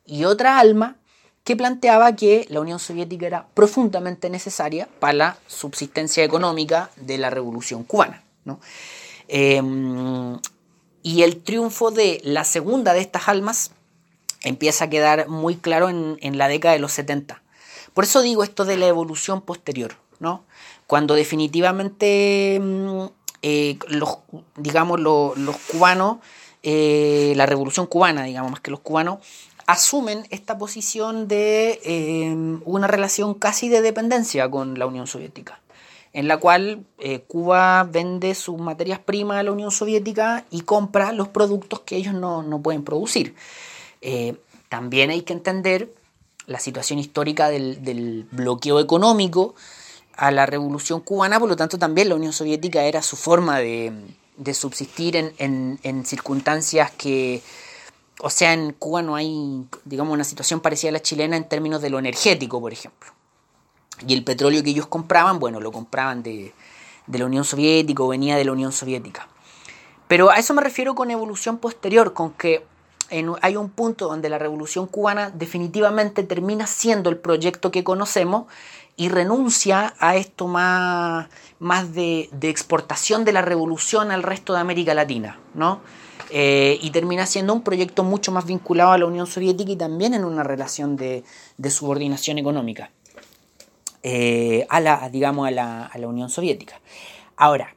y otra alma que planteaba que la Unión Soviética era profundamente necesaria para la subsistencia económica de la revolución cubana. Em, y el triunfo de la segunda de estas almas empieza a quedar muy claro en, en la década de los 70. Por eso digo esto de la evolución posterior. ¿no? Cuando definitivamente mm, eh, los, digamos, los, cubanos, eh, la revolución cubana, digamos, más que los cubanos, asumen esta posición de eh, una relación casi de dependencia con la Unión Soviética, en la cual Cuba vende sus materias primas a la Unión Soviética y compra los productos que ellos no, pueden producir. también hay que entender la situación histórica del, del bloqueo económico a la revolución cubana, por lo tanto también la Unión Soviética era su forma de, subsistir en, circunstancias que, o sea, en Cuba no hay, digamos, una situación parecida a la chilena en términos de lo energético, por ejemplo. Y el petróleo que ellos compraban, bueno, lo compraban de, de la Unión Soviética o venía de la Unión Soviética. Pero a eso me refiero con evolución posterior, con que hay un punto donde la revolución cubana definitivamente termina siendo el proyecto que conocemos y renuncia a esto más, más de, exportación de la revolución al resto de América Latina, ¿no? Eh, y termina siendo un proyecto mucho más vinculado a la Unión Soviética y también en una relación de, subordinación económica eh, a la, digamos, a la, Unión Soviética. Ahora,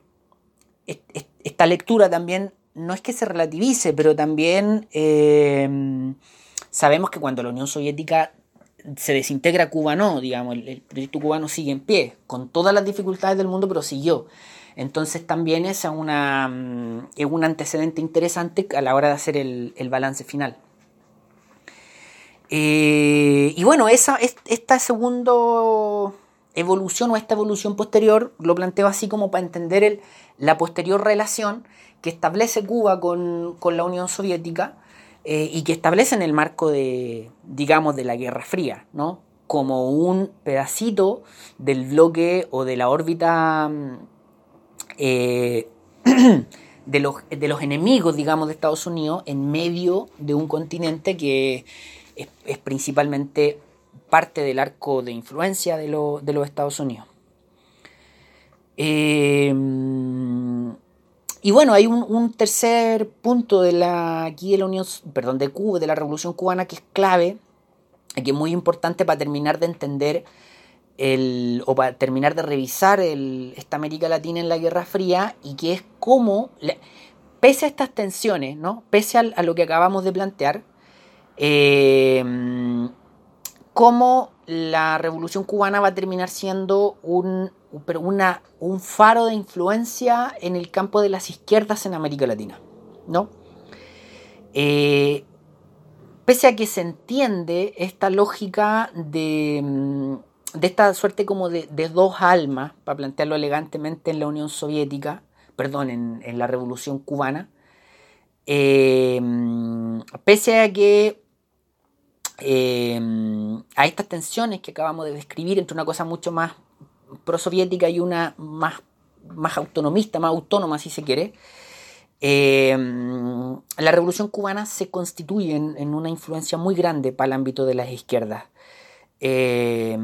esta lectura también no es que se relativice, pero también eh, sabemos que cuando la Unión Soviética se desintegra Cuba no, digamos, el, proyecto cubano sigue en pie, con todas las dificultades del mundo, pero siguió. Entonces también es, una, mm, es un antecedente interesante a la hora de hacer el, balance final. Eh, y bueno, esa, esta segundo, evolución o esta evolución posterior lo planteo así como para entender el, la posterior relación que establece Cuba con, la Unión Soviética eh, y que establece en el marco de, digamos, de la Guerra Fría, ¿no? Como un pedacito del bloque o de la órbita mm, eh, de, los, de los enemigos, digamos, de Estados Unidos en medio de un continente que es, principalmente parte del arco de influencia de, de los Estados Unidos. Eh, y bueno, hay un, tercer punto de la, aquí de la Unión, perdón, de Cuba, de la Revolución Cubana que es clave, que es muy importante para terminar de entender el, o para terminar de revisar el, esta América Latina en la Guerra Fría y que es cómo, pese a estas tensiones, ¿no? pese a, lo que acabamos de plantear, eh, cómo la Revolución Cubana va a terminar siendo un un faro de influencia en el campo de las izquierdas en América Latina. ¿no? Eh, pese a que se entiende esta lógica de, mm, de esta suerte como de, dos almas, para plantearlo elegantemente en la Unión Soviética, perdón, en, la Revolución Cubana, eh, pese a que eh, a estas tensiones que acabamos de describir entre una cosa mucho más prosoviética y una más, más autonomista, más autónoma, si se quiere, eh, la revolución cubana se constituye en, una influencia muy grande para el ámbito de las izquierdas. Eh,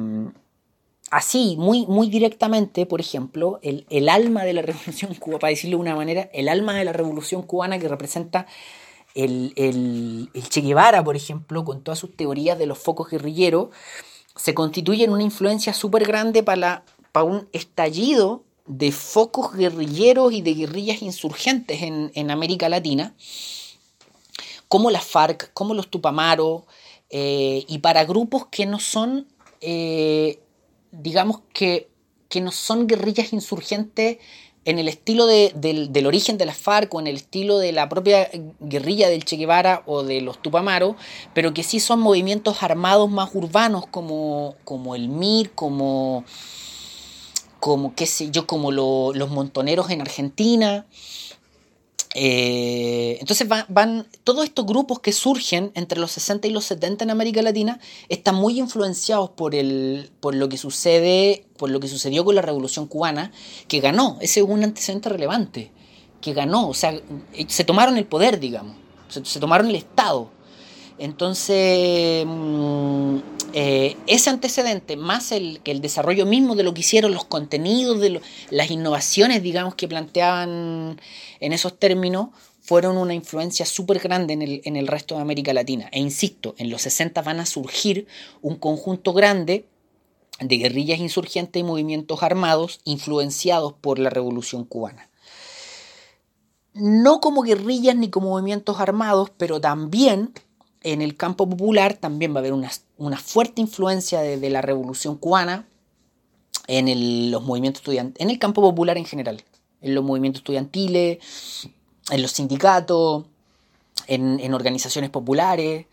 así, muy, muy directamente, por ejemplo, el, el, alma de la revolución cubana, para decirlo de una manera, el alma de la revolución cubana que representa el, el, el Che Guevara, por ejemplo, con todas sus teorías de los focos guerrilleros, se constituye en una influencia súper grande para, para un estallido de focos guerrilleros y de guerrillas insurgentes en, América Latina, como las FARC, como los Tupamaro, eh, y para grupos que no son, eh, digamos que, que no son guerrillas insurgentes en el estilo del, origen de las FARC o en el estilo de la propia guerrilla del Che Guevara o de los Tupamaro, pero que sí son movimientos armados más urbanos como, como el MIR, como, como qué sé yo, como los montoneros en Argentina, eh, entonces van, todos estos grupos que surgen entre los 60 y los 70 en América Latina están muy influenciados por, el, por lo que sucede, por lo que sucedió con la Revolución Cubana, que ganó, ese es un antecedente relevante, que ganó, o sea, se tomaron el poder, digamos, se tomaron el Estado. Entonces, mm, eh, ese antecedente, más el, el desarrollo mismo de lo que hicieron, los contenidos, de las innovaciones, digamos, que planteaban en esos términos, fueron una influencia súper grande en el, en el resto de América Latina. E insisto, en los 60 van a surgir un conjunto grande de guerrillas insurgentes y movimientos armados influenciados por la revolución cubana. No como guerrillas ni como movimientos armados, pero también en el campo popular también va a haber una, fuerte influencia de, la revolución cubana en los movimientos estudiantiles, en el campo popular en general, en los movimientos estudiantiles, en los sindicatos, en, organizaciones populares,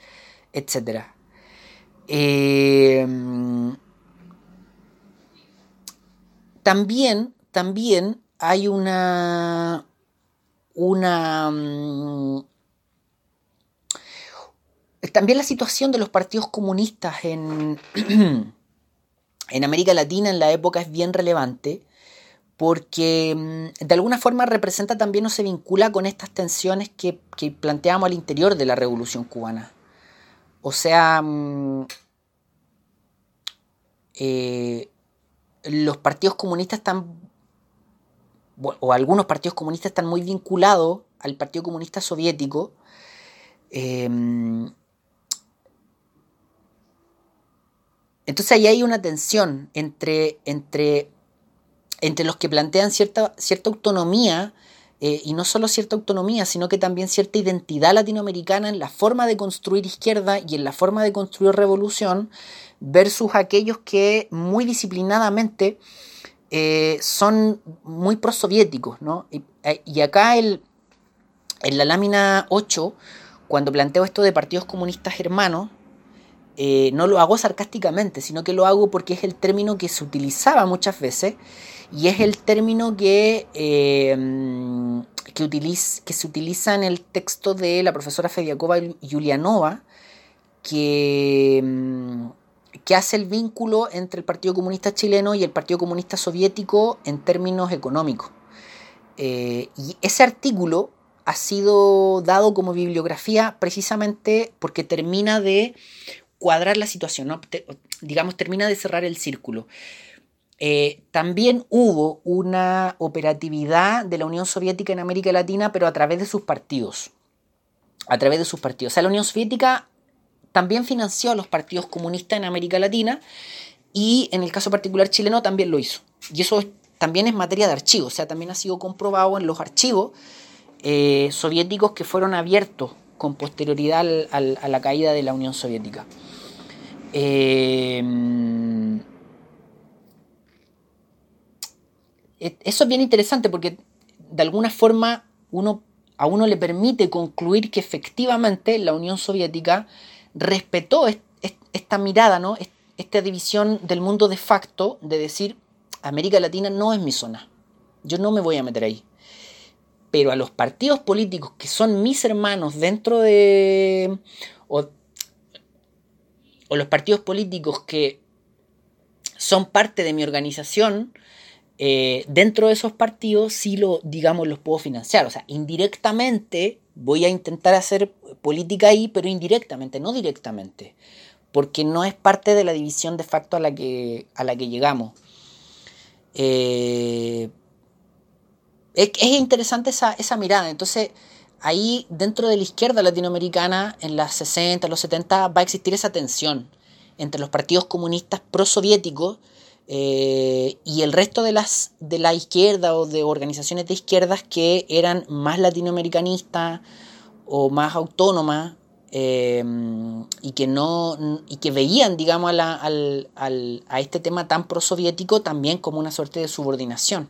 etc. Eh, también, también hay una, una mm, también la situación de los partidos comunistas en, en América Latina en la época es bien relevante porque mm, de alguna forma representa también o se vincula con estas tensiones que, planteamos al interior de la revolución cubana. O sea, mm, eh, los partidos comunistas están, o algunos partidos comunistas están muy vinculados al Partido Comunista Soviético, eh, Entonces ahí hay una tensión entre, entre, entre los que plantean cierta, cierta autonomía, eh, y no solo cierta autonomía, sino que también cierta identidad latinoamericana en la forma de construir izquierda y en la forma de construir revolución, versus aquellos que muy disciplinadamente eh, son muy prosoviéticos. ¿no? Y, eh, y acá el, en la lámina 8, cuando planteo esto de partidos comunistas hermanos, eh, no lo hago sarcásticamente, sino que lo hago porque es el término que se utilizaba muchas veces y es el término que, eh, que, que se utiliza en el texto de la profesora Fediakova Yulianova, que, que hace el vínculo entre el Partido Comunista chileno y el Partido Comunista soviético en términos económicos. Eh, y ese artículo ha sido dado como bibliografía precisamente porque termina de cuadrar la situación, digamos, termina de cerrar el círculo. Eh, también hubo una operatividad de la Unión Soviética en América Latina, pero a través de sus partidos. A través de sus partidos. O sea, la Unión Soviética también financió a los partidos comunistas en América Latina y en el caso particular chileno también lo hizo. Y eso también es materia de archivo, o sea, también ha sido comprobado en los archivos eh, soviéticos que fueron abiertos con posterioridad a la caída de la Unión Soviética. Eh, eso es bien interesante porque de alguna forma uno, a uno le permite concluir que efectivamente la Unión Soviética respetó esta mirada, ¿no? esta división del mundo de facto de decir América Latina no es mi zona, yo no me voy a meter ahí. Pero a los partidos políticos que son mis hermanos dentro de... o los partidos políticos que son parte de mi organización, eh, dentro de esos partidos sí lo, digamos, los puedo financiar. O sea, indirectamente voy a intentar hacer política ahí, pero indirectamente, no directamente. Porque no es parte de la división de facto a la que, a la que llegamos. Eh, es, interesante esa, esa mirada. Entonces, ahí dentro de la izquierda latinoamericana, en las 60, los 70, va a existir esa tensión entre los partidos comunistas prosoviéticos eh, y el resto de las de la izquierda o de organizaciones de izquierdas que eran más latinoamericanistas o más autónomas eh, y que no y que veían digamos a, al, al, a este tema tan prosoviético también como una suerte de subordinación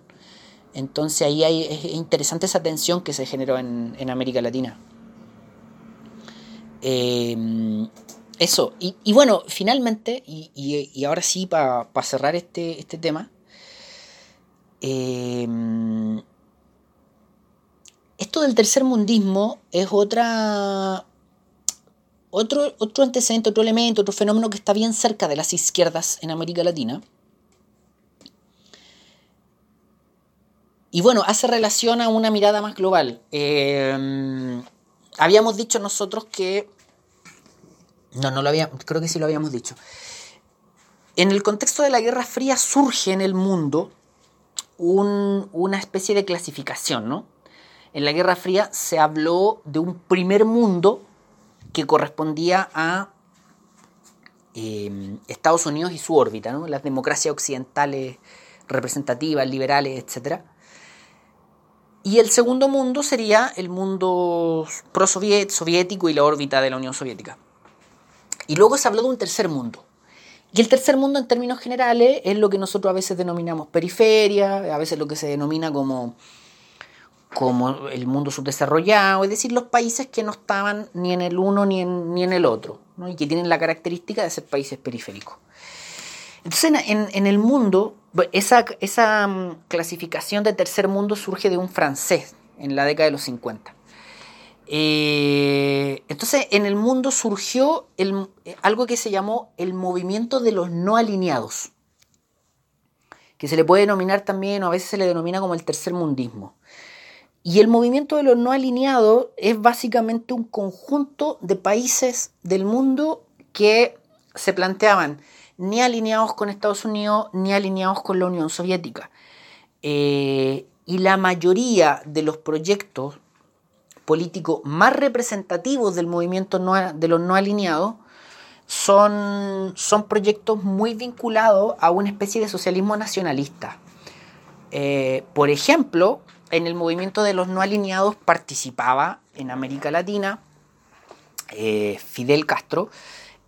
entonces ahí hay, es interesante esa tensión que se generó en, América Latina eh, eso, y, bueno, finalmente, y, ahora sí, para cerrar este, este tema, em, esto del tercer mundismo es otra. Otro, otro antecedente, otro elemento, otro fenómeno que está bien cerca de las izquierdas en América Latina. Y bueno, hace relación a una mirada más global. Em, habíamos dicho nosotros que no, no lo había, creo que sí lo habíamos dicho. En el contexto de la Guerra Fría surge en el mundo una especie de clasificación, ¿no? En la Guerra Fría se habló de un primer mundo que correspondía a em, Estados Unidos y su órbita, ¿no? Las democracias occidentales representativas, liberales, etc. Y el segundo mundo sería el mundo pro-soviético y la órbita de la Unión Soviética. Y luego se habló de un tercer mundo. Y el tercer mundo en términos generales es lo que nosotros a veces denominamos periferia, a veces lo que se denomina como, como el mundo subdesarrollado, es decir, los países que no estaban ni en el uno ni en, ni en el otro, y que tienen la característica de ser países periféricos. Entonces, en, el mundo, esa, esa mm, clasificación de tercer mundo surge de un francés en la década de los 50. Eh, entonces, en el mundo surgió el, algo que se llamó el movimiento de los no alineados, que se le puede denominar también, o a veces se le denomina como el tercer mundismo. Y el movimiento de los no alineados es básicamente un conjunto de países del mundo que se planteaban ni alineados con Estados Unidos ni alineados con la Unión Soviética. Eh, y la mayoría de los proyectos políticos más representativos del movimiento de los no alineados son, son proyectos muy vinculados a una especie de socialismo nacionalista. Eh, por ejemplo, en el movimiento de los no alineados participaba en América Latina eh, Fidel Castro.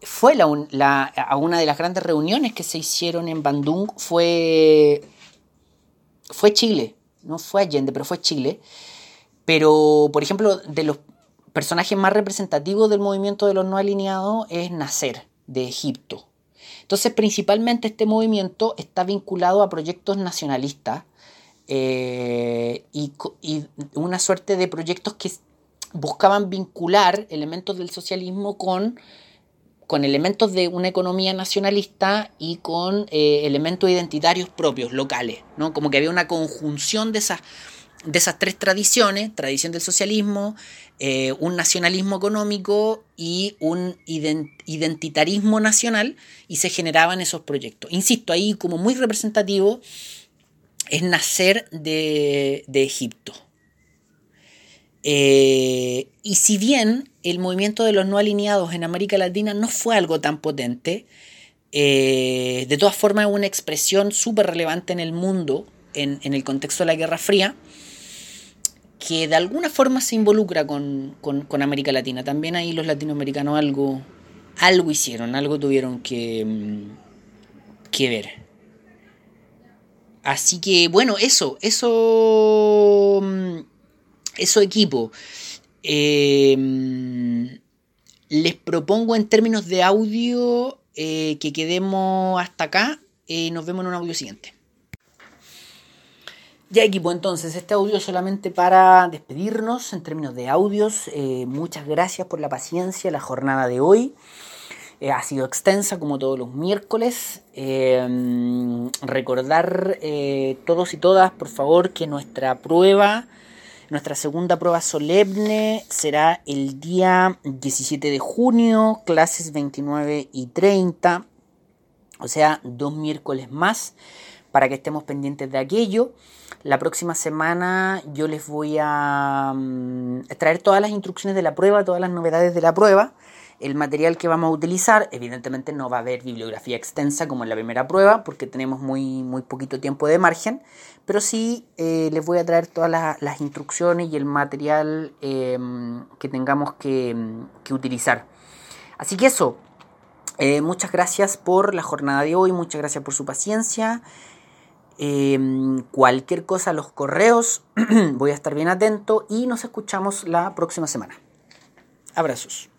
Fue a una de las grandes reuniones que se hicieron en Bandung, fue, fue Chile, no fue Allende, pero fue Chile. Pero, por ejemplo, de los personajes más representativos del movimiento de los no alineados es Nasser. de Egipto. Entonces, principalmente este movimiento está vinculado a proyectos nacionalistas eh, y, una suerte de proyectos que buscaban vincular elementos del socialismo con, con elementos de una economía nacionalista y con eh, elementos identitarios propios, locales, ¿no? Como que había una conjunción de esas, de esas tres tradiciones, tradición del socialismo, eh, un nacionalismo económico y un identitarismo nacional, y se generaban esos proyectos. Insisto, ahí como muy representativo es nacer de, Egipto. Eh, y si bien el movimiento de los no alineados en América Latina no fue algo tan potente, eh, de todas formas es una expresión súper relevante en el mundo, en, el contexto de la Guerra Fría, que de alguna forma se involucra con, América Latina. También ahí los latinoamericanos algo, algo hicieron, algo tuvieron que, mm, que ver. Así que bueno, eso, eso, eso equipo. Em, les propongo en términos de audio eh, que quedemos hasta acá y nos vemos en un audio siguiente. Ya equipo, entonces este audio solamente para despedirnos en términos de audios. Eh, muchas gracias por la paciencia, la jornada de hoy. Eh, ha sido extensa como todos los miércoles. Eh, recordar eh, todos y todas, por favor, que nuestra prueba, nuestra segunda prueba solemne será el día 17 de junio, clases 29 y 30, o sea, dos miércoles más para que estemos pendientes de aquello. La próxima semana yo les voy a mm, traer todas las instrucciones de la prueba, todas las novedades de la prueba el material que vamos a utilizar. Evidentemente no va a haber bibliografía extensa como en la primera prueba porque tenemos muy, muy poquito tiempo de margen, pero sí eh, les voy a traer todas las, instrucciones y el material em, que tengamos que, utilizar. Así que eso, eh, muchas gracias por la jornada de hoy, muchas gracias por su paciencia. Em, cualquier cosa, los correos, voy a estar bien atento y nos escuchamos la próxima semana. Abrazos.